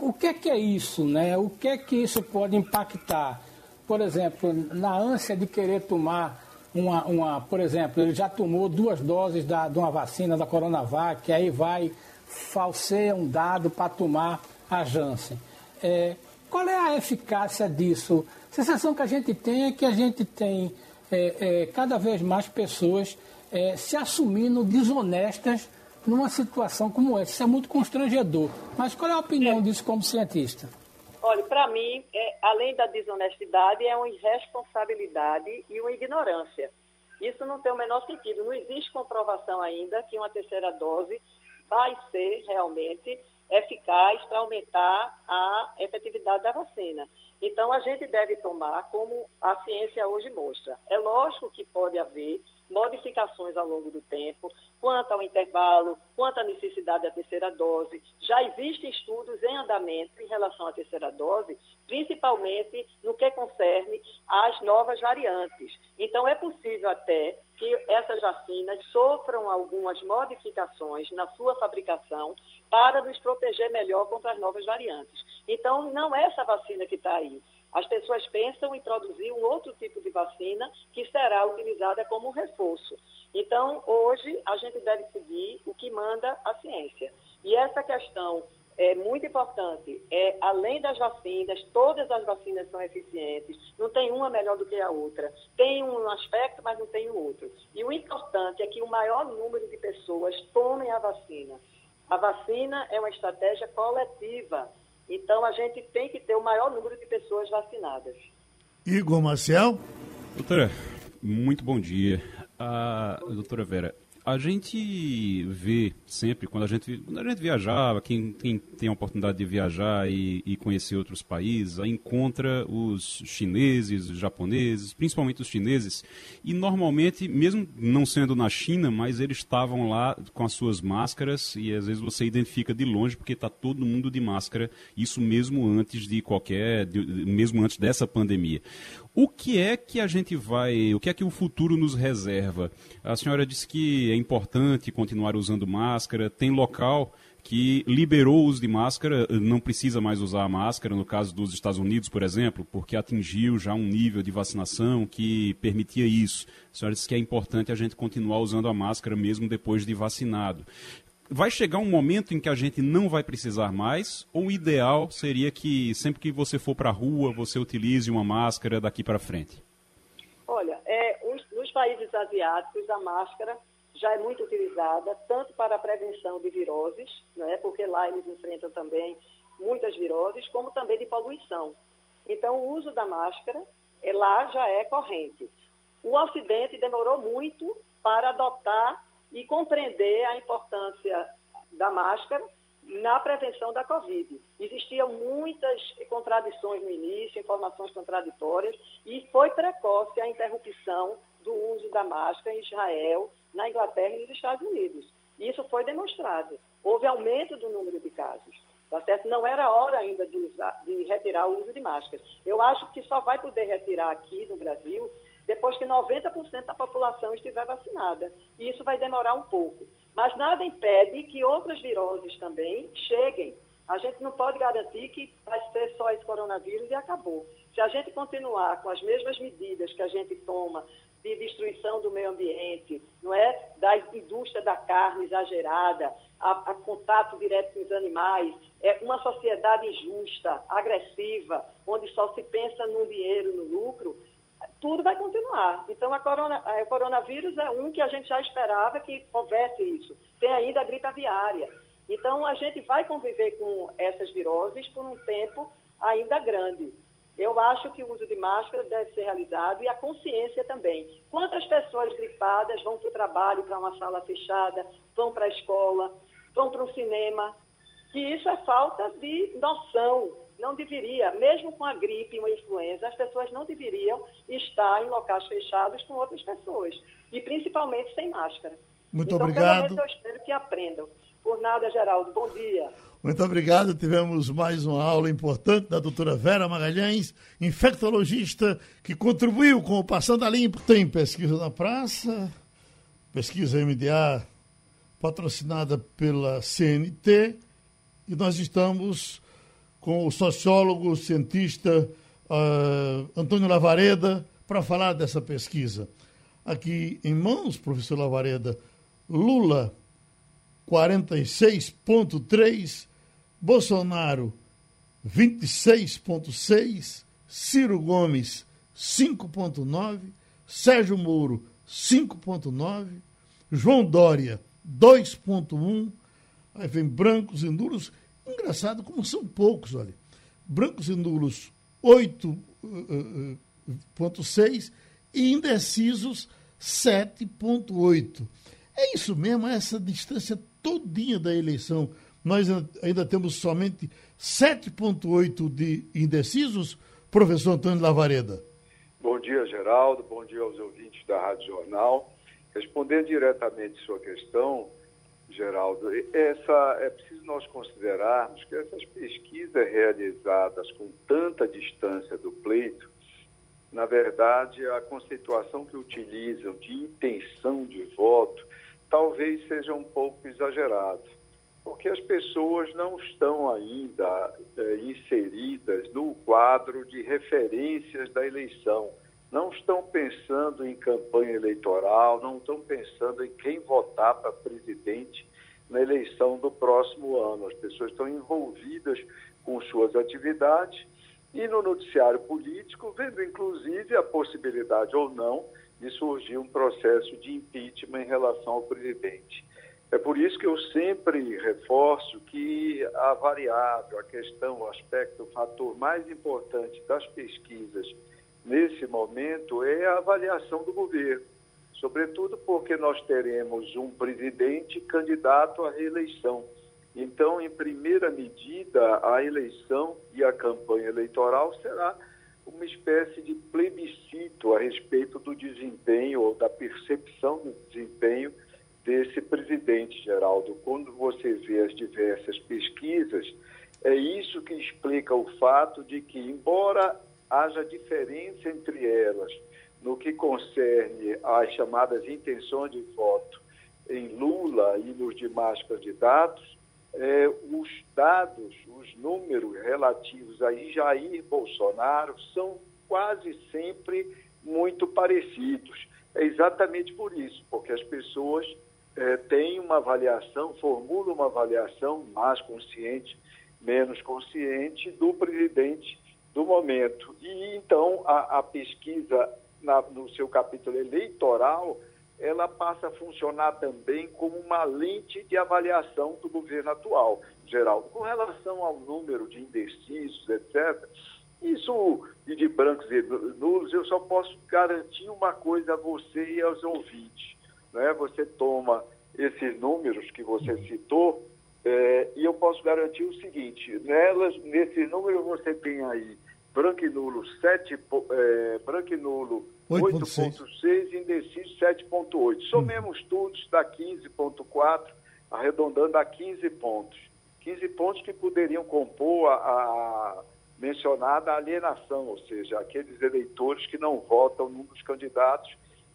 o que é que é isso, né? O que é que isso pode impactar? Por exemplo, na ânsia de querer tomar uma, uma por exemplo, ele já tomou duas doses da, de uma vacina da Coronavac, que aí vai falseia um dado para tomar a Janssen. É, qual é a eficácia disso? A sensação que a gente tem é que a gente tem é, é, cada vez mais pessoas é, se assumindo desonestas numa situação como essa. Isso é muito constrangedor. Mas qual é a opinião é. disso como cientista?
Olha, para mim, é, além da desonestidade, é uma irresponsabilidade e uma ignorância. Isso não tem o menor sentido. Não existe comprovação ainda que uma terceira dose vai ser realmente eficaz para aumentar a efetividade da vacina. Então, a gente deve tomar como a ciência hoje mostra. É lógico que pode haver modificações ao longo do tempo, quanto ao intervalo, quanto à necessidade da terceira dose. Já existem estudos em andamento em relação à terceira dose, principalmente no que concerne às novas variantes. Então, é possível até que essas vacinas sofram algumas modificações na sua fabricação para nos proteger melhor contra as novas variantes. Então, não é essa vacina que está aí. As pessoas pensam em produzir um outro tipo de vacina que será utilizada como reforço. Então, hoje, a gente deve seguir o que manda a ciência. E essa questão é muito importante. É, além das vacinas, todas as vacinas são eficientes, não tem uma melhor do que a outra. Tem um aspecto, mas não tem o outro. E o importante é que o maior número de pessoas tomem a vacina. A vacina é uma estratégia coletiva. Então, a gente tem que ter o maior número de pessoas vacinadas.
Igor Marcel?
Doutora, muito bom dia. Ah, doutora Vera, a gente vê sempre, quando a gente, quando a gente viajava, quem, quem tem a oportunidade de viajar e, e, conhecer outros países, encontra os chineses, os japoneses, principalmente os chineses, e normalmente, mesmo não sendo na China, mas eles estavam lá com as suas máscaras, e às vezes você identifica de longe porque está todo mundo de máscara, isso mesmo antes de qualquer, de, mesmo antes dessa pandemia. O que é que a gente vai, o que é que o futuro nos reserva? A senhora disse que é importante continuar usando máscara, tem local que liberou o uso de máscara, não precisa mais usar a máscara, no caso dos Estados Unidos, por exemplo, porque atingiu já um nível de vacinação que permitia isso. A senhora disse que é importante a gente continuar usando a máscara mesmo depois de vacinado vai chegar um momento em que a gente não vai precisar mais, ou o ideal seria que sempre que você for para a rua, você utilize uma máscara daqui para frente?
Olha, é, os, nos países asiáticos, a máscara já é muito utilizada, tanto para a prevenção de viroses, né, porque lá eles enfrentam também muitas viroses, como também de poluição. Então, o uso da máscara é, lá já é corrente. O Ocidente demorou muito para adotar e compreender a importância da máscara na prevenção da Covid. Existiam muitas contradições no início, informações contraditórias, e foi precoce a interrupção do uso da máscara em Israel, na Inglaterra e nos Estados Unidos. Isso foi demonstrado. Houve aumento do número de casos. Tá certo? Não era hora ainda de, usar, de retirar o uso de máscaras. Eu acho que só vai poder retirar aqui no Brasil depois que 90% da população estiver vacinada. E isso vai demorar um pouco. Mas nada impede que outras viroses também cheguem. A gente não pode garantir que vai ser só esse coronavírus e acabou. Se a gente continuar com as mesmas medidas que a gente toma de destruição do meio ambiente, não é? Da indústria da carne exagerada, a, a, contato direto com os animais, é uma sociedade injusta, agressiva, onde só se pensa no dinheiro, no lucro, tudo vai continuar. Então, corona, o coronavírus é um que a gente já esperava que houvesse isso. Tem ainda a gripe aviária. Então, a gente vai conviver com essas viroses por um tempo ainda grande. Eu acho que o uso de máscara deve ser realizado e a consciência também. Quantas pessoas gripadas vão para o trabalho, para uma sala fechada, vão para a escola, vão para o cinema? Que isso é falta de noção não deveria, mesmo com a gripe e uma influenza, as pessoas não deveriam estar em locais fechados com outras pessoas. E principalmente sem máscara.
Muito
então,
obrigado.
Pelo menos eu espero que aprendam. Por nada, Geraldo. Bom dia.
Muito obrigado. Tivemos mais uma aula importante da doutora Vera Magalhães, infectologista, que contribuiu com o Passando a Limpo. Tem pesquisa na praça, pesquisa MDA patrocinada pela CNT, e nós estamos com o sociólogo, cientista uh, Antônio Lavareda para falar dessa pesquisa. Aqui em mãos, professor Lavareda, Lula 46,3, Bolsonaro 26,6, Ciro Gomes 5,9, Sérgio Moro 5,9, João Dória 2,1, aí vem brancos e nulos Engraçado como são poucos, olha. Brancos e nulos 8,6 uh, uh, e indecisos 7,8. É isso mesmo, essa distância todinha da eleição. Nós ainda temos somente 7,8 de indecisos, professor Antônio Lavareda.
Bom dia, Geraldo. Bom dia aos ouvintes da Rádio Jornal. Respondendo diretamente sua questão, Geraldo, essa, é preciso nós considerarmos que essas pesquisas realizadas com tanta distância do pleito, na verdade, a conceituação que utilizam de intenção de voto talvez seja um pouco exagerado, porque as pessoas não estão ainda é, inseridas no quadro de referências da eleição não estão pensando em campanha eleitoral, não estão pensando em quem votar para presidente na eleição do próximo ano. As pessoas estão envolvidas com suas atividades e no noticiário político, vendo inclusive a possibilidade ou não de surgir um processo de impeachment em relação ao presidente. É por isso que eu sempre reforço que a variável, a questão, o aspecto, o fator mais importante das pesquisas nesse momento é a avaliação do governo, sobretudo porque nós teremos um presidente candidato à reeleição. Então, em primeira medida, a eleição e a campanha eleitoral será uma espécie de plebiscito a respeito do desempenho ou da percepção do desempenho desse presidente, Geraldo. Quando você vê as diversas pesquisas, é isso que explica o fato de que, embora haja diferença entre elas no que concerne às chamadas intenções de voto em Lula e nos demais candidatos, é, os dados, os números relativos a Jair Bolsonaro são quase sempre muito parecidos. É exatamente por isso, porque as pessoas é, têm uma avaliação, formulam uma avaliação mais consciente, menos consciente do presidente do momento. E então a, a pesquisa na, no seu capítulo eleitoral ela passa a funcionar também como uma lente de avaliação do governo atual, Geraldo. Com relação ao número de indecisos, etc., isso e de brancos e nulos, eu só posso garantir uma coisa a você e aos ouvintes. Né? Você toma esses números que você citou é, e eu posso garantir o seguinte, nelas, nesse número você tem aí branco e nulo 7, é, branco e nulo 8.6 e indeciso 7.8. Somemos hum. tudo, dá 15.4, arredondando a 15 pontos. 15 pontos que poderiam compor a, a mencionada alienação, ou seja, aqueles eleitores que não votam num dos candidatos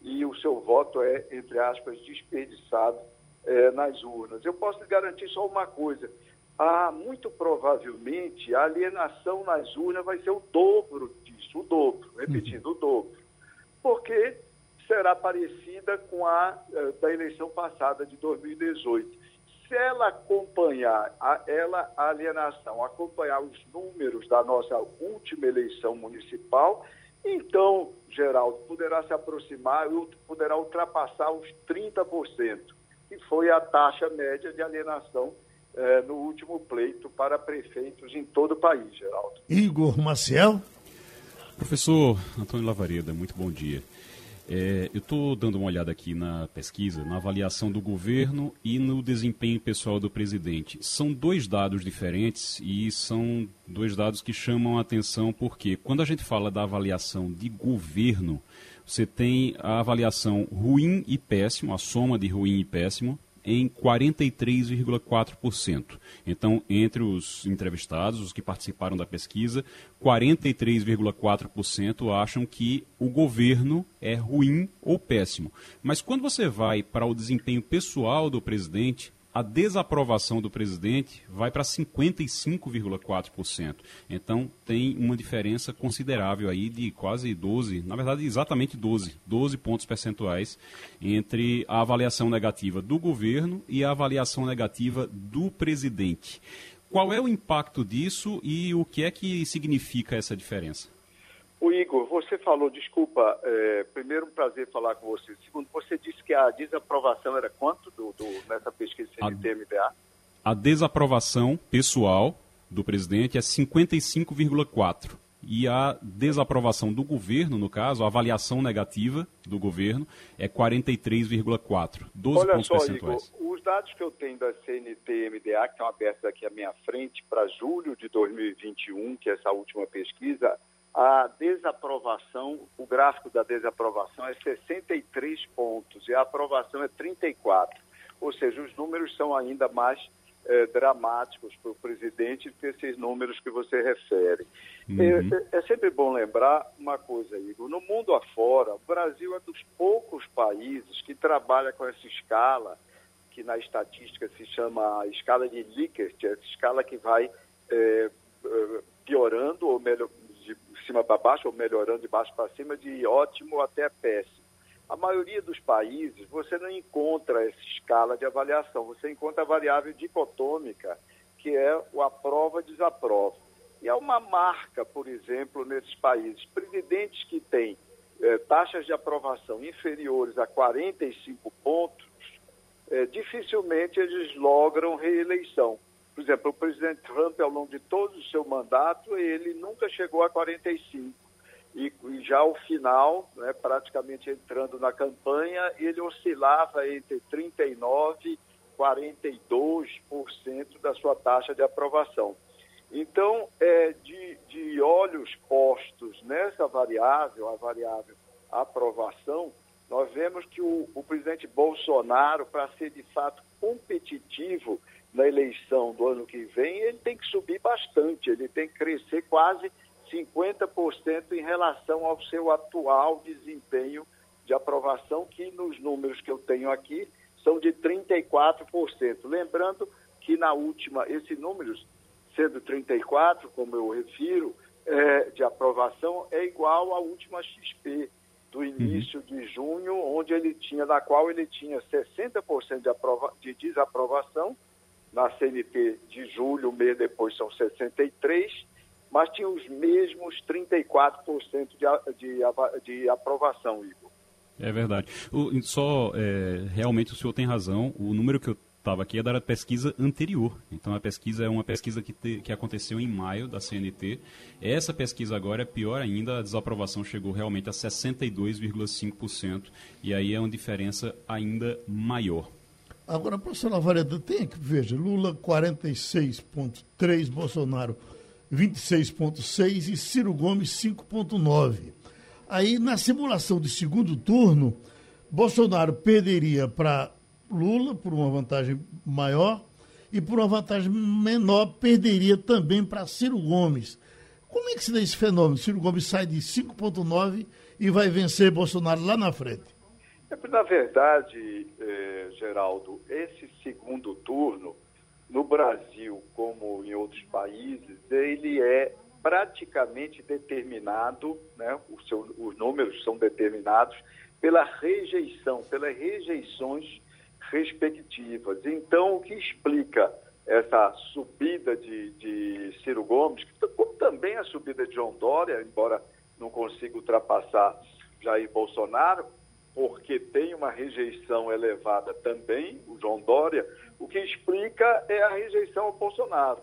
e o seu voto é, entre aspas, desperdiçado é, nas urnas. Eu posso lhe garantir só uma coisa: há, muito provavelmente a alienação nas urnas vai ser o dobro disso, o dobro, repetindo, o dobro. Porque será parecida com a eh, da eleição passada de 2018. Se ela acompanhar, a, ela, a alienação, acompanhar os números da nossa última eleição municipal, então, Geraldo, poderá se aproximar, poderá ultrapassar os 30% que foi a taxa média de alienação eh, no último pleito para prefeitos em todo o país, Geraldo.
Igor Maciel.
Professor Antônio Lavareda, muito bom dia. É, eu estou dando uma olhada aqui na pesquisa, na avaliação do governo e no desempenho pessoal do presidente. São dois dados diferentes e são dois dados que chamam a atenção porque quando a gente fala da avaliação de governo, você tem a avaliação ruim e péssimo, a soma de ruim e péssimo, em 43,4%. Então, entre os entrevistados, os que participaram da pesquisa, 43,4% acham que o governo é ruim ou péssimo. Mas quando você vai para o desempenho pessoal do presidente, a desaprovação do presidente vai para 55,4%. Então tem uma diferença considerável aí de quase 12, na verdade exatamente 12, 12 pontos percentuais entre a avaliação negativa do governo e a avaliação negativa do presidente. Qual é o impacto disso e o que é que significa essa diferença?
O Igor, você falou, desculpa, é, primeiro um prazer falar com você. Segundo, você disse que a desaprovação era quanto do, do nessa pesquisa CNT-MDA?
A, a desaprovação pessoal do presidente é 55,4%. E a desaprovação do governo, no caso, a avaliação negativa do governo, é 43,4%. 12
Olha
pontos
só,
percentuais.
Igor, os dados que eu tenho da CNT-MDA, que estão abertos aqui à minha frente, para julho de 2021, que é essa última pesquisa, a desaprovação, o gráfico da desaprovação é 63 pontos e a aprovação é 34. Ou seja, os números são ainda mais eh, dramáticos para o presidente do que esses números que você refere. Uhum. É, é, sempre bom lembrar uma coisa, Igor. No mundo afora, o Brasil é dos poucos países que trabalha com essa escala, que na estatística se chama a escala de Likert, essa escala que vai eh, piorando ou melhor, cima para baixo, ou melhorando de baixo para cima, de ótimo até péssimo. A maioria dos países, você não encontra essa escala de avaliação, você encontra a variável dicotômica, que é o aprova-desaprova. E é uma marca, por exemplo, nesses países. Presidentes que têm eh, taxas de aprovação inferiores a 45 pontos, eh, dificilmente eles logram reeleição. Por exemplo, o presidente Trump, ao longo de todo o seu mandato, ele nunca chegou a 45. E, e já ao final, né, praticamente entrando na campanha, ele oscilava entre 39% e 42% da sua taxa de aprovação. Então, é, de, de olhos postos nessa variável, a variável aprovação, nós vemos que o, o presidente Bolsonaro, para ser de fato competitivo na eleição do ano que vem, ele tem que subir bastante, ele tem que crescer quase 50% em relação ao seu atual desempenho de aprovação, que nos números que eu tenho aqui são de 34%. Lembrando que na última, esses números, sendo 34%, como eu refiro, é, de aprovação, é igual à última XP do uhum. início de junho, onde ele tinha, na qual ele tinha 60% de, aprova, de desaprovação na CNT de julho, um mês depois são 63%, mas tinha os mesmos 34% de, de, de aprovação, Igor.
É verdade. O, só, é, realmente o senhor tem razão, o número que eu estava aqui é da pesquisa anterior. Então a pesquisa é uma pesquisa que, te, que aconteceu em maio da CNT. Essa pesquisa agora é pior ainda, a desaprovação chegou realmente a 62,5%, e aí é uma diferença ainda maior.
Agora, professor Lavareda, tem que, veja, Lula 46,3, Bolsonaro 26,6 e Ciro Gomes 5,9. Aí, na simulação de segundo turno, Bolsonaro perderia para Lula por uma vantagem maior e por uma vantagem menor perderia também para Ciro Gomes. Como é que se dá esse fenômeno? Ciro Gomes sai de 5,9 e vai vencer Bolsonaro lá na frente.
É, na verdade, eh, Geraldo, esse segundo turno, no Brasil como em outros países, ele é praticamente determinado, né, seu, os números são determinados pela rejeição, pelas rejeições respectivas. Então, o que explica essa subida de, de Ciro Gomes, como também a subida de João Dória, embora não consiga ultrapassar Jair Bolsonaro, porque tem uma rejeição elevada também, o João Dória, o que explica é a rejeição ao Bolsonaro.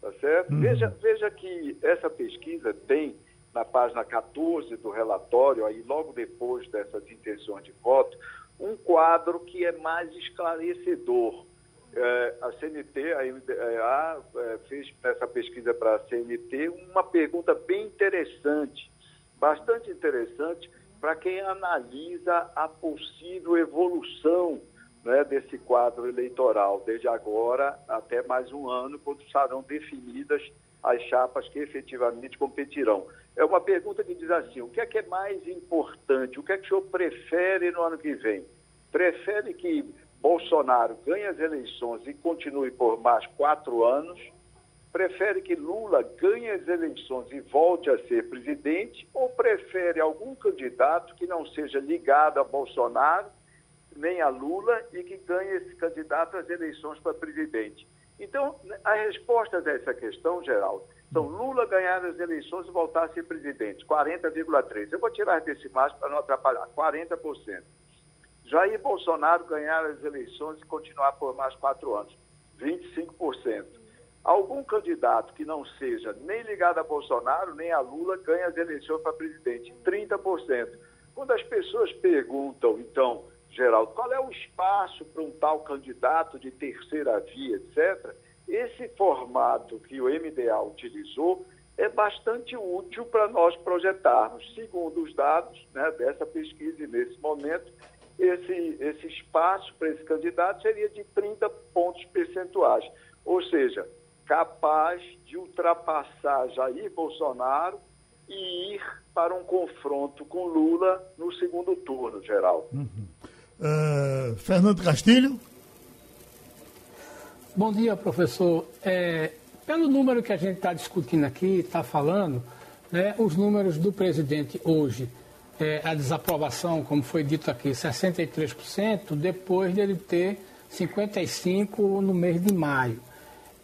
Tá certo? Uhum. Veja, veja que essa pesquisa tem na página 14 do relatório, aí logo depois dessas intenções de voto, um quadro que é mais esclarecedor. É, a CNT, a MDA, é, fez nessa pesquisa para a CNT uma pergunta bem interessante, bastante interessante, para quem analisa a possível evolução né, desse quadro eleitoral, desde agora até mais um ano, quando serão definidas as chapas que efetivamente competirão. É uma pergunta que diz assim: o que é que é mais importante? O que é que o senhor prefere no ano que vem? Prefere que Bolsonaro ganhe as eleições e continue por mais quatro anos? Prefere que Lula ganhe as eleições e volte a ser presidente ou prefere algum candidato que não seja ligado a Bolsonaro nem a Lula e que ganhe esse candidato às eleições para presidente? Então, a essa questão, Geraldo, são Lula ganhar as eleições e voltar a ser presidente, 40,3%. Eu vou tirar desse mais para não atrapalhar, 40%. Jair Bolsonaro ganhar as eleições e continuar por mais quatro anos, 25% algum candidato que não seja nem ligado a Bolsonaro, nem a Lula, ganha as eleições para presidente, 30%. Quando as pessoas perguntam, então, Geraldo, qual é o espaço para um tal candidato de terceira via, etc., esse formato que o MDA utilizou é bastante útil para nós projetarmos. Segundo os dados né, dessa pesquisa, e nesse momento, esse, esse espaço para esse candidato seria de 30 pontos percentuais. Ou seja, capaz de ultrapassar Jair Bolsonaro e ir para um confronto com Lula no segundo turno, geral. Uhum.
Uh, Fernando Castilho.
Bom dia, professor. É, pelo número que a gente está discutindo aqui, está falando, né, os números do presidente hoje, é, a desaprovação, como foi dito aqui, 63%, depois dele ter 55% no mês de maio.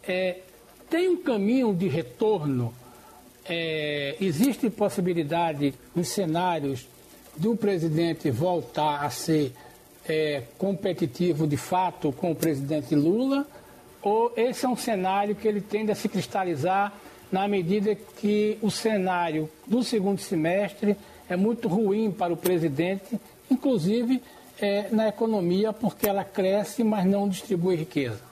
É, tem um caminho de retorno? É, existe possibilidade, nos cenários, do presidente voltar a ser é, competitivo de fato com o presidente Lula? Ou esse é um cenário que ele tende a se cristalizar na medida que o cenário do segundo semestre é muito ruim para o presidente, inclusive é, na economia, porque ela cresce, mas não distribui riqueza?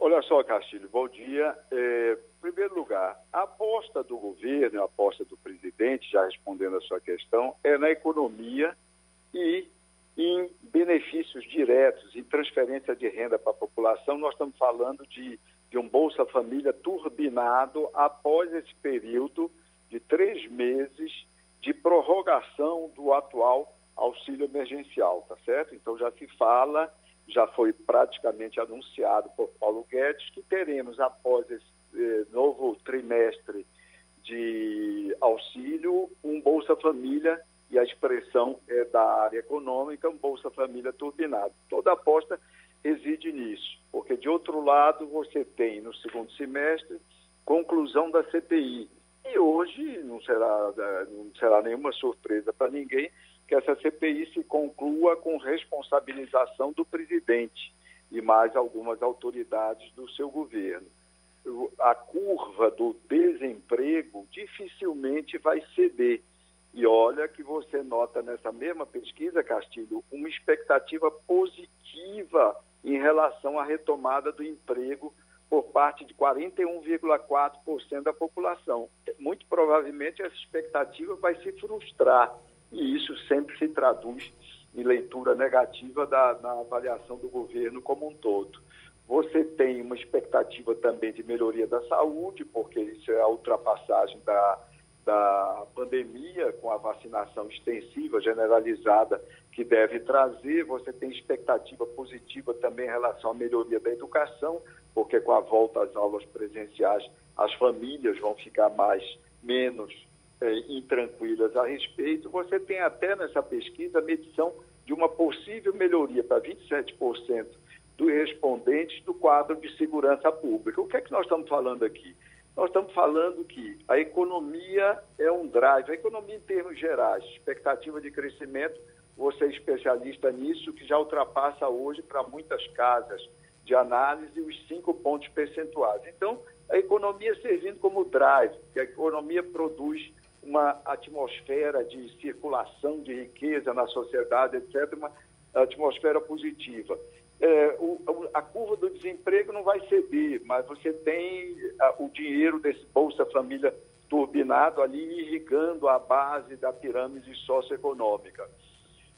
Olha só, Castilho, bom dia. É, em primeiro lugar, a aposta do governo, a aposta do presidente, já respondendo a sua questão, é na economia e em benefícios diretos, em transferência de renda para a população. Nós estamos falando de, de um Bolsa Família turbinado após esse período de três meses de prorrogação do atual auxílio emergencial, tá certo? Então já se fala, já foi praticamente anunciado por Paulo Guedes que teremos após esse eh, novo trimestre de auxílio um Bolsa Família e a expressão é da área econômica, um Bolsa Família turbinado. Toda aposta reside nisso, porque de outro lado você tem no segundo semestre conclusão da CPI. E hoje não será, não será nenhuma surpresa para ninguém que essa CPI se conclua com responsabilização do presidente e mais algumas autoridades do seu governo. A curva do desemprego dificilmente vai ceder e olha que você nota nessa mesma pesquisa, Castilho, uma expectativa positiva em relação à retomada do emprego por parte de 41,4% da população. Muito provavelmente essa expectativa vai se frustrar e isso sempre se traduz em leitura negativa da, avaliação do governo como um todo. Você tem uma expectativa também de melhoria da saúde, porque isso é a ultrapassagem da da pandemia, com a vacinação extensiva, generalizada, que deve trazer. Você tem expectativa positiva também em relação à melhoria da educação, porque com a volta às aulas presenciais, as famílias vão ficar mais, menos eh, intranquilas a respeito. Você tem até nessa pesquisa a medição de uma possível melhoria para 27% dos respondentes do quadro de segurança pública. O que é que nós estamos falando aqui? Nós estamos falando que a economia é um drive, a economia em termos gerais, expectativa de crescimento, você é especialista nisso, que já ultrapassa hoje para muitas casas de análise os cinco pontos percentuais. Então, a economia servindo como drive, que a economia produz uma atmosfera de circulação de riqueza na sociedade, etc., uma atmosfera positiva é, o, a curva do desemprego não vai ceder, mas você tem o dinheiro desse Bolsa Família turbinado ali irrigando a base da pirâmide socioeconômica.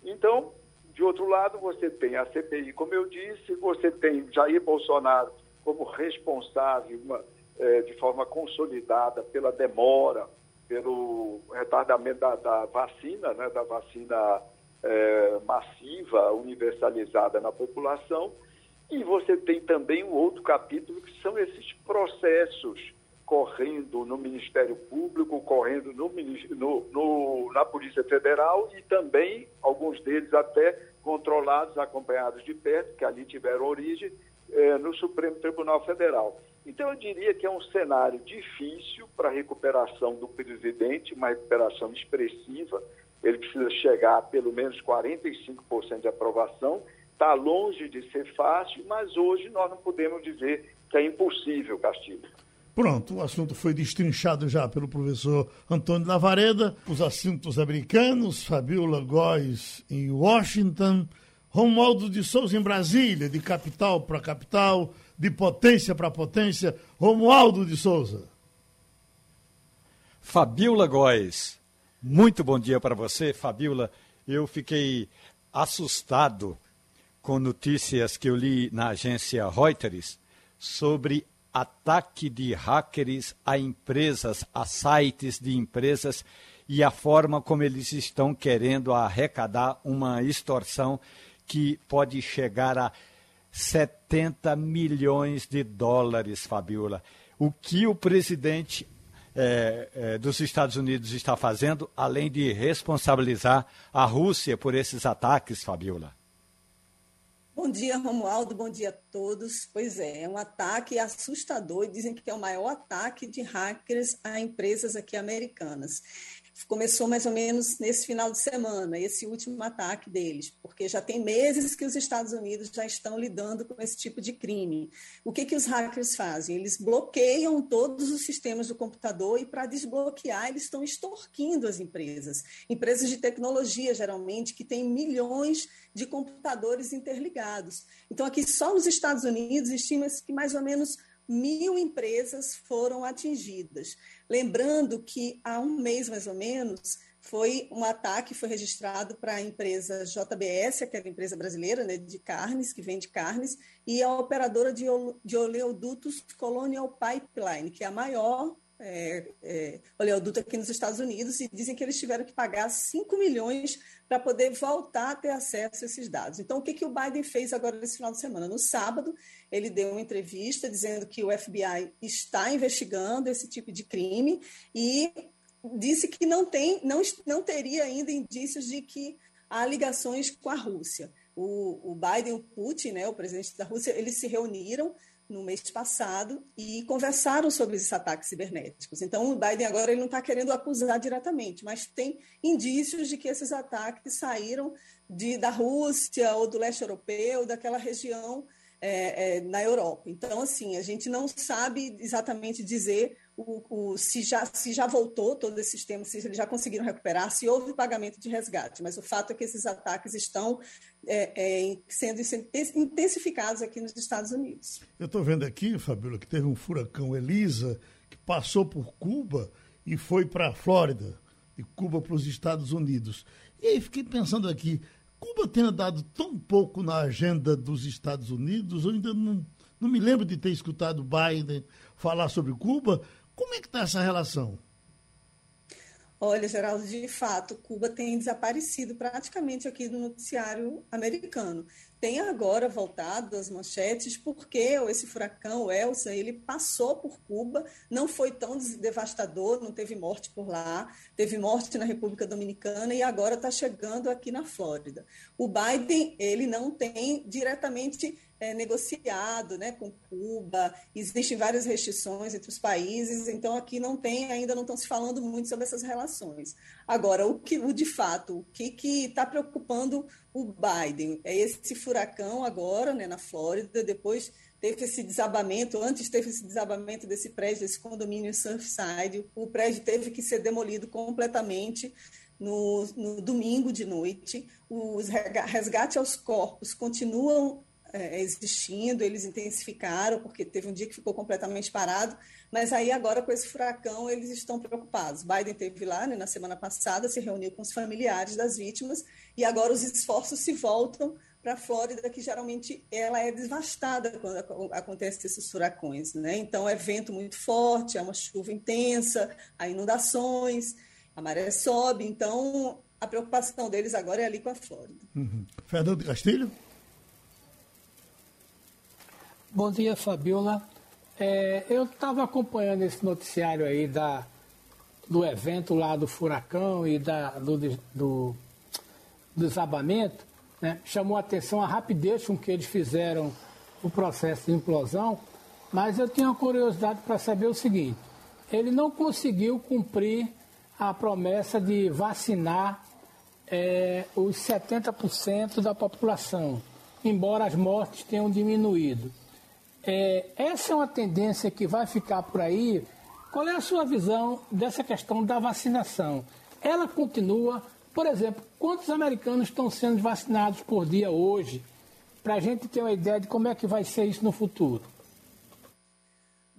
Então, de outro lado, você tem a CPI, como eu disse, você tem Jair Bolsonaro como responsável uma, é, de forma consolidada pela demora, pelo retardamento da, da vacina, né, da vacina é, massiva, universalizada na população. E você tem também um outro capítulo que são esses processos correndo no Ministério Público, correndo no, no, no, na Polícia Federal e também, alguns deles até controlados, acompanhados de perto, que ali tiveram origem, é, no Supremo Tribunal Federal. Então, eu diria que é um cenário difícil para a recuperação do presidente, uma recuperação expressiva, ele precisa chegar a pelo menos 45% de aprovação. Está longe de ser fácil, mas hoje nós não podemos dizer que é impossível, Castilho.
Pronto, o assunto foi destrinchado já pelo professor Antônio Lavareda. Os assuntos americanos, Fabiola Góes em Washington, Romualdo de Souza em Brasília, de capital para capital, de potência para potência. Romualdo de Souza.
Fabiola Góes. Muito bom dia para você, Fabiola. Eu fiquei assustado com notícias que eu li na agência Reuters sobre ataque de hackers a empresas, a sites de empresas e a forma como eles estão querendo arrecadar uma extorsão que pode chegar a 70 milhões de dólares, Fabiola. O que o presidente é, é, dos Estados Unidos está fazendo, além de responsabilizar a Rússia por esses ataques, Fabiola?
Bom dia, Romualdo. Bom dia a todos. Pois é, é um ataque assustador dizem que é o maior ataque de hackers a empresas aqui americanas começou mais ou menos nesse final de semana, esse último ataque deles, porque já tem meses que os Estados Unidos já estão lidando com esse tipo de crime. O que, que os hackers fazem? Eles bloqueiam todos os sistemas do computador e, para desbloquear, eles estão extorquindo as empresas. Empresas de tecnologia, geralmente, que têm milhões de computadores interligados. Então, aqui só nos Estados Unidos, estima-se que mais ou menos mil empresas foram atingidas. Lembrando que há um mês, mais ou menos, foi um ataque foi registrado para a empresa JBS, aquela empresa brasileira né, de carnes, que vende carnes, e a operadora de, oleodutos Colonial Pipeline, que é a maior é, é, oleoduto aqui nos Estados Unidos, e dizem que eles tiveram que pagar 5 milhões para poder voltar a ter acesso a esses dados. Então, o que, que o Biden fez agora nesse final de semana? No sábado, ele deu uma entrevista dizendo que o FBI está investigando esse tipo de crime e disse que não, tem, não, não teria ainda indícios de que há ligações com a Rússia. O, o Biden o Putin, né, o presidente da Rússia, eles se reuniram no mês passado e conversaram sobre esses ataques cibernéticos. Então, o Biden agora ele não está querendo acusar diretamente, mas tem indícios de que esses ataques saíram de, da Rússia ou do leste europeu, daquela região é, é, na Europa. Então, assim, a gente não sabe exatamente dizer o, o, se, já, se já voltou todo esse sistema, se eles já conseguiram recuperar, se houve pagamento de resgate. Mas o fato é que esses ataques estão é, é sendo intensificados aqui nos Estados Unidos.
Eu estou vendo aqui, Fabíola, que teve um furacão Elisa que passou por Cuba e foi para a Flórida, de Cuba para os Estados Unidos. E aí fiquei pensando aqui, Cuba tem andado tão pouco na agenda dos Estados Unidos, eu ainda não, não me lembro de ter escutado Biden falar sobre Cuba. Como é que está essa relação?
Olha, Geraldo, de fato, Cuba tem desaparecido praticamente aqui do noticiário americano. Tem agora voltado as manchetes porque esse furacão, Elsa, ele passou por Cuba, não foi tão devastador, não teve morte por lá, teve morte na República Dominicana e agora está chegando aqui na Flórida. O Biden, ele não tem diretamente é, negociado né, com Cuba, existem várias restrições entre os países, então aqui não tem, ainda não estão se falando muito sobre essas relações. Agora, o que o de fato, o que está preocupando o Biden? É esse furacão agora né, na Flórida, depois teve esse desabamento, antes teve esse desabamento desse prédio, desse condomínio Surfside, o prédio teve que ser demolido completamente no, no domingo de noite, os resgate aos corpos continuam é, existindo, eles intensificaram, porque teve um dia que ficou completamente parado, mas aí agora com esse furacão eles estão preocupados. Biden teve lá né, na semana passada, se reuniu com os familiares das vítimas, e agora os esforços se voltam para a Flórida, que geralmente ela é devastada quando acontecem esses furacões. Né? Então é vento muito forte, é uma chuva intensa, há inundações, a maré sobe, então a preocupação deles agora é ali com a Flórida.
Uhum. Fernando Castilho?
Bom dia, Fabiola. É, eu estava acompanhando esse noticiário aí da, do evento lá do furacão e da, do, do, desabamento. Né? Chamou a atenção a rapidez com que eles fizeram o processo de implosão, mas eu tinha curiosidade para saber o seguinte: ele não conseguiu cumprir a promessa de vacinar é, os 70% da população, embora as mortes tenham diminuído. É, essa é uma tendência que vai ficar por aí. Qual é a sua visão dessa questão da vacinação? Ela continua, por exemplo, quantos americanos estão sendo vacinados por dia hoje? Para a gente ter uma ideia de como é que vai ser isso no futuro.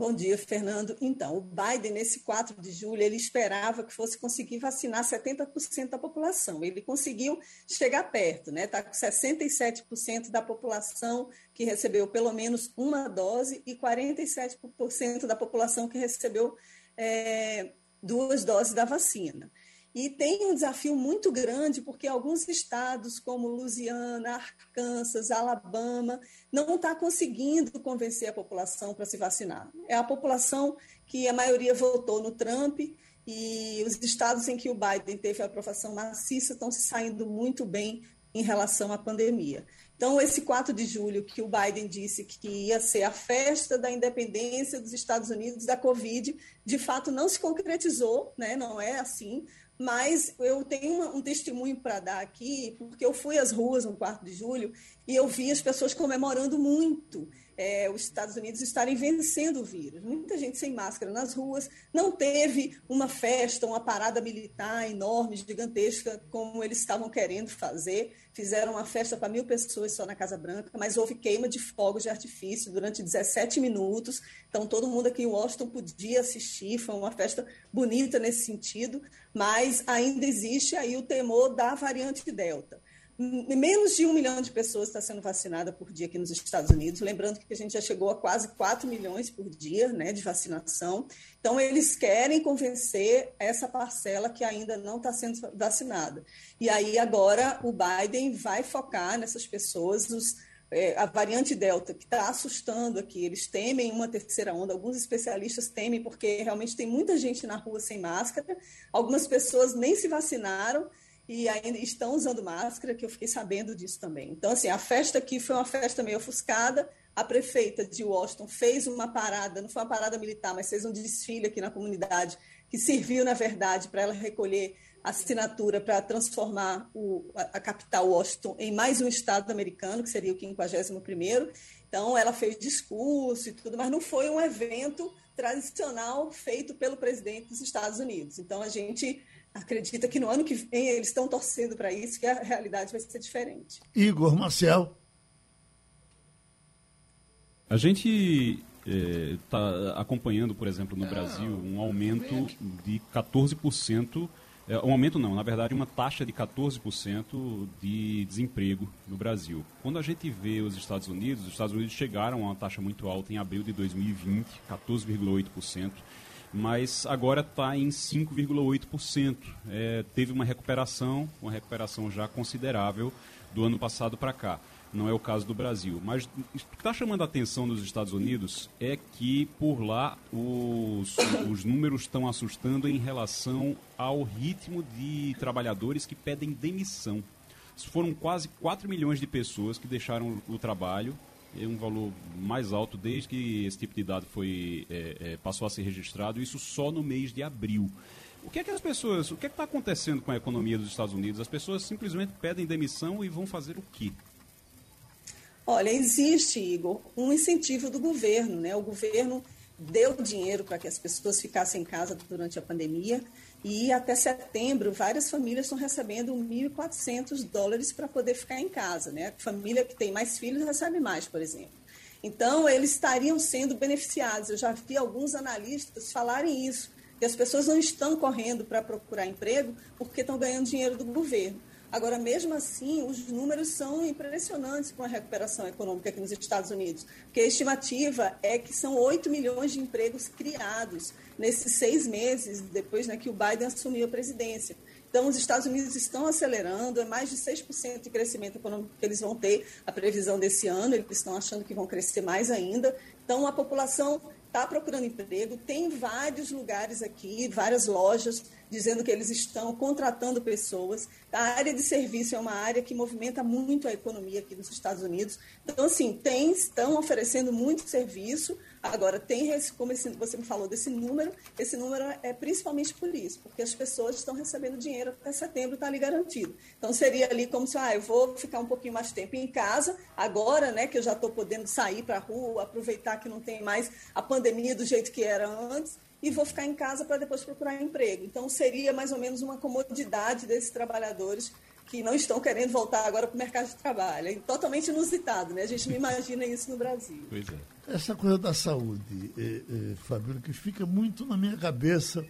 Bom dia, Fernando. Então, o Biden, nesse 4 de julho, ele esperava que fosse conseguir vacinar 70% da população. Ele conseguiu chegar perto, né? Está com 67% da população que recebeu pelo menos uma dose e 47% da população que recebeu é, duas doses da vacina. E tem um desafio muito grande, porque alguns estados, como Louisiana, Arkansas, Alabama, não está conseguindo convencer a população para se vacinar. É a população que a maioria votou no Trump, e os estados em que o Biden teve a aprovação maciça estão se saindo muito bem em relação à pandemia. Então, esse 4 de julho, que o Biden disse que ia ser a festa da independência dos Estados Unidos da Covid, de fato não se concretizou, né? não é assim mas eu tenho uma, um testemunho para dar aqui, porque eu fui às ruas no 4 de julho e eu vi as pessoas comemorando muito é, os Estados Unidos estarem vencendo o vírus. Muita gente sem máscara nas ruas, não teve uma festa, uma parada militar enorme, gigantesca, como eles estavam querendo fazer. Fizeram uma festa para mil pessoas só na Casa Branca, mas houve queima de fogos de artifício durante 17 minutos. Então, todo mundo aqui em Washington podia assistir, foi uma festa bonita nesse sentido, mas ainda existe aí o temor da variante Delta menos de um milhão de pessoas está sendo vacinada por dia aqui nos Estados Unidos. Lembrando que a gente já chegou a quase 4 milhões por dia né, de vacinação. Então, eles querem convencer essa parcela que ainda não está sendo vacinada. E aí, agora, o Biden vai focar nessas pessoas, os, é, a variante Delta, que está assustando aqui. Eles temem uma terceira onda. Alguns especialistas temem, porque realmente tem muita gente na rua sem máscara. Algumas pessoas nem se vacinaram e ainda estão usando máscara, que eu fiquei sabendo disso também. Então, assim, a festa aqui foi uma festa meio ofuscada. A prefeita de Washington fez uma parada, não foi uma parada militar, mas fez um desfile aqui na comunidade, que serviu, na verdade, para ela recolher assinatura para transformar o, a, capital Washington em mais um estado americano, que seria o 51º. Então, ela fez discurso e tudo, mas não foi um evento tradicional feito pelo presidente dos Estados Unidos. Então, a gente acredita que no ano que vem eles estão torcendo para isso, que a realidade vai ser diferente.
Igor Marcel.
A gente está eh, acompanhando, por exemplo, no Brasil, um aumento de 14%, é, um aumento não, na verdade, uma taxa de 14% de desemprego no Brasil. Quando a gente vê os Estados Unidos, os Estados Unidos chegaram a uma taxa muito alta em abril de 2020, 14,8% mas agora está em 5,8%. É, teve uma recuperação, uma recuperação já considerável do ano passado para cá. Não é o caso do Brasil. Mas o que está chamando a atenção nos Estados Unidos é que por lá os, os números estão assustando em relação ao ritmo de trabalhadores que pedem demissão. Foram quase 4 milhões de pessoas que deixaram o trabalho é um valor mais alto desde que esse tipo de dado foi, é, é, passou a ser registrado, isso só no mês de abril. O que é que as pessoas, o que é está acontecendo com a economia dos Estados Unidos? As pessoas simplesmente pedem demissão e vão fazer o quê?
Olha, existe, Igor, um incentivo do governo, né? O governo deu dinheiro para que as pessoas ficassem em casa durante a pandemia. E até setembro, várias famílias estão recebendo 1.400 dólares para poder ficar em casa. Né? Família que tem mais filhos recebe mais, por exemplo. Então, eles estariam sendo beneficiados. Eu já vi alguns analistas falarem isso, que as pessoas não estão correndo para procurar emprego porque estão ganhando dinheiro do governo. Agora, mesmo assim, os números são impressionantes com a recuperação econômica aqui nos Estados Unidos, porque a estimativa é que são 8 milhões de empregos criados nesses seis meses depois né, que o Biden assumiu a presidência. Então, os Estados Unidos estão acelerando, é mais de 6% de crescimento econômico que eles vão ter a previsão desse ano, eles estão achando que vão crescer mais ainda. Então, a população está procurando emprego, tem vários lugares aqui, várias lojas dizendo que eles estão contratando pessoas. A área de serviço é uma área que movimenta muito a economia aqui nos Estados Unidos. Então, assim, tem, estão oferecendo muito serviço. Agora, tem, como você me falou desse número, esse número é principalmente por isso, porque as pessoas estão recebendo dinheiro até setembro, está ali garantido. Então, seria ali como se, ah, eu vou ficar um pouquinho mais tempo em casa, agora, né, que eu já estou podendo sair para a rua, aproveitar que não tem mais a pandemia do jeito que era antes, e vou ficar em casa para depois procurar emprego. Então, seria mais ou menos uma comodidade desses trabalhadores que não estão querendo voltar agora para o mercado de trabalho. É totalmente inusitado, né? A gente não imagina isso no Brasil.
Pois é. Essa coisa da saúde, eh, eh, Fabíola, que fica muito na minha cabeça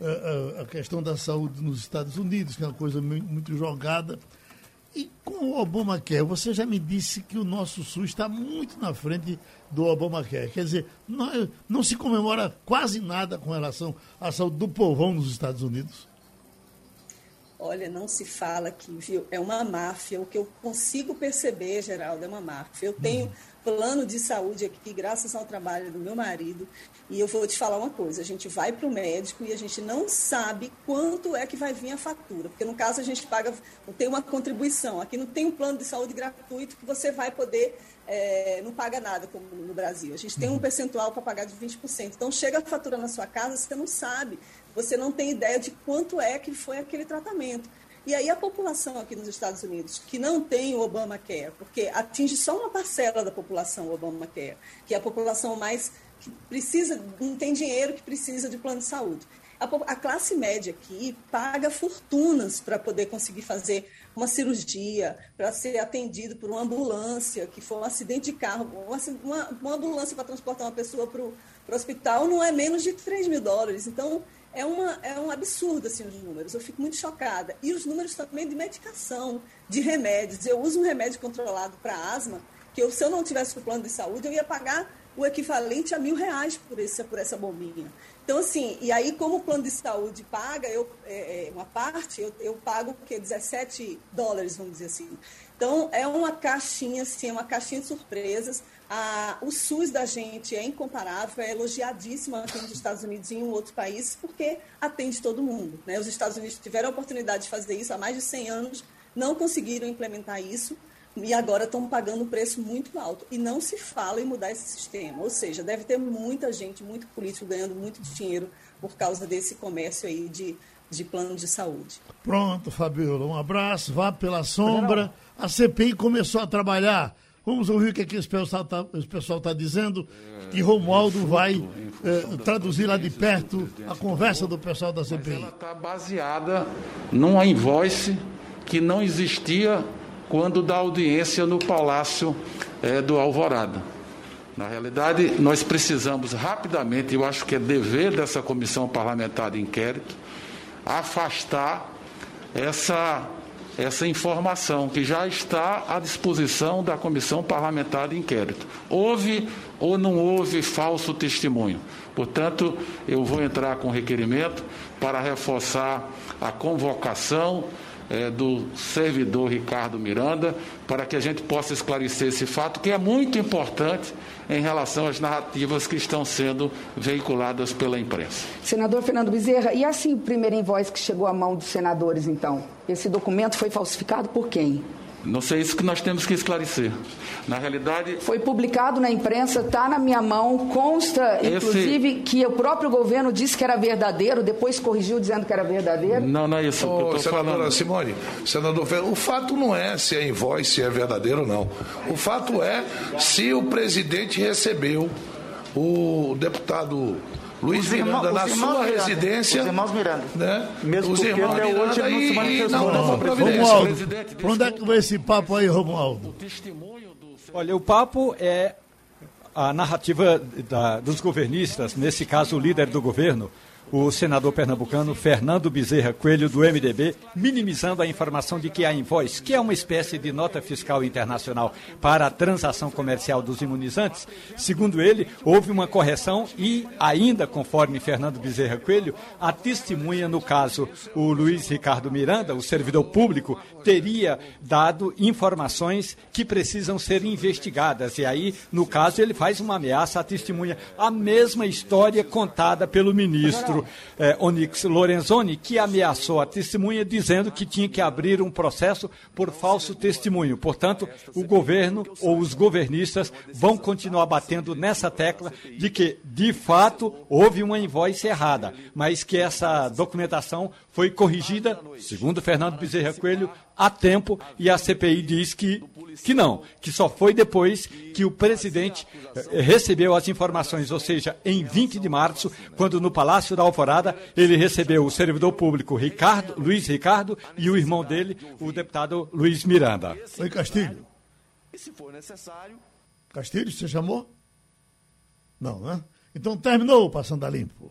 eh, a questão da saúde nos Estados Unidos, que é uma coisa muito jogada. E com o Obamacare, você já me disse que o nosso SUS está muito na frente do Obamacare. Quer dizer, não, não se comemora quase nada com relação à saúde do povão nos Estados Unidos.
Olha, não se fala que, viu? É uma máfia. O que eu consigo perceber, Geraldo, é uma máfia. Eu tenho uhum. plano de saúde aqui, graças ao trabalho do meu marido. E eu vou te falar uma coisa: a gente vai para o médico e a gente não sabe quanto é que vai vir a fatura. Porque no caso a gente paga, tem uma contribuição. Aqui não tem um plano de saúde gratuito que você vai poder, é, não paga nada, como no Brasil. A gente tem um uhum. percentual para pagar de 20%. Então chega a fatura na sua casa, você não sabe você não tem ideia de quanto é que foi aquele tratamento. E aí a população aqui nos Estados Unidos que não tem o Obamacare, porque atinge só uma parcela da população o Obamacare, que é a população mais que precisa, não tem dinheiro, que precisa de plano de saúde. A, a classe média aqui paga fortunas para poder conseguir fazer uma cirurgia, para ser atendido por uma ambulância, que for um acidente de carro, uma, uma ambulância para transportar uma pessoa para o hospital não é menos de 3 mil dólares. Então, é, uma, é um absurdo assim, os números. Eu fico muito chocada. E os números também de medicação, de remédios. Eu uso um remédio controlado para asma, que eu, se eu não tivesse o plano de saúde, eu ia pagar o equivalente a mil reais por, esse, por essa bombinha. Então, assim, e aí, como o plano de saúde paga, eu, é, é uma parte, eu, eu pago o quê? 17 dólares, vamos dizer assim. Então, é uma caixinha, assim, é uma caixinha de surpresas. A, o SUS da gente é incomparável, é elogiadíssimo aqui nos Estados Unidos e em outros países, porque atende todo mundo. Né? Os Estados Unidos tiveram a oportunidade de fazer isso há mais de 100 anos, não conseguiram implementar isso e agora estão pagando um preço muito alto. E não se fala em mudar esse sistema. Ou seja, deve ter muita gente, muito político ganhando muito dinheiro por causa desse comércio aí de, de plano de saúde.
Pronto, Fabiola. Um abraço, vá pela sombra. A CPI começou a trabalhar Vamos ouvir o que, é que esse pessoal está tá dizendo, que Romualdo vai eh, traduzir lá de perto a conversa do pessoal da CPI.
Mas ela está baseada numa invoice que não existia quando da audiência no Palácio eh, do Alvorada. Na realidade, nós precisamos rapidamente, eu acho que é dever dessa comissão parlamentar de inquérito, afastar essa essa informação que já está à disposição da Comissão Parlamentar de Inquérito. Houve ou não houve falso testemunho? Portanto, eu vou entrar com requerimento para reforçar a convocação é, do servidor Ricardo Miranda, para que a gente possa esclarecer esse fato, que é muito importante em relação às narrativas que estão sendo veiculadas pela imprensa.
Senador Fernando Bezerra, e assim primeiro invoice que chegou à mão dos senadores, então? Esse documento foi falsificado por quem?
Não sei isso que nós temos que esclarecer. Na realidade.
Foi publicado na imprensa, está na minha mão, consta, esse... inclusive, que o próprio governo disse que era verdadeiro, depois corrigiu dizendo que era verdadeiro.
Não, não é isso.
Ô, que eu senadora falando. Simone, senador, o fato não é se é invoice, se é verdadeiro ou não. O fato é se o presidente recebeu o deputado Luiz os Miranda, irmão, na sua Miranda, residência.
Os irmãos Miranda.
Né?
Mesmo
os
irmãos até Miranda hoje
e, não se manifestou. Não, não, Romualdo, para onde é que vai esse papo aí, Romualdo?
Olha, o papo é a narrativa da, dos governistas, nesse caso o líder do governo, o senador pernambucano Fernando Bezerra Coelho, do MDB, minimizando a informação de que a Invoice, que é uma espécie de nota fiscal internacional para a transação comercial dos imunizantes, segundo ele, houve uma correção e, ainda conforme Fernando Bezerra Coelho, a testemunha, no caso, o Luiz Ricardo Miranda, o servidor público, teria dado informações que precisam ser investigadas. E aí, no caso, ele faz uma ameaça à testemunha. A mesma história contada pelo ministro eh, Onyx Lorenzoni, que ameaçou a testemunha dizendo que tinha que abrir um processo por falso testemunho. Portanto, o governo ou os governistas vão continuar batendo nessa tecla de que, de fato, houve uma invoice errada, mas que essa documentação foi corrigida, segundo Fernando Bezerra Coelho, a tempo e a CPI diz que que não, que só foi depois que o presidente eh, recebeu as informações, ou seja, em 20 de março, quando no Palácio da Alvorada ele recebeu o servidor público Ricardo, Luiz Ricardo e o irmão dele, o deputado Luiz Miranda.
Oi, Castilho. E se for necessário. Castilho, você chamou? Não, né? Então terminou o Passando a Limpo.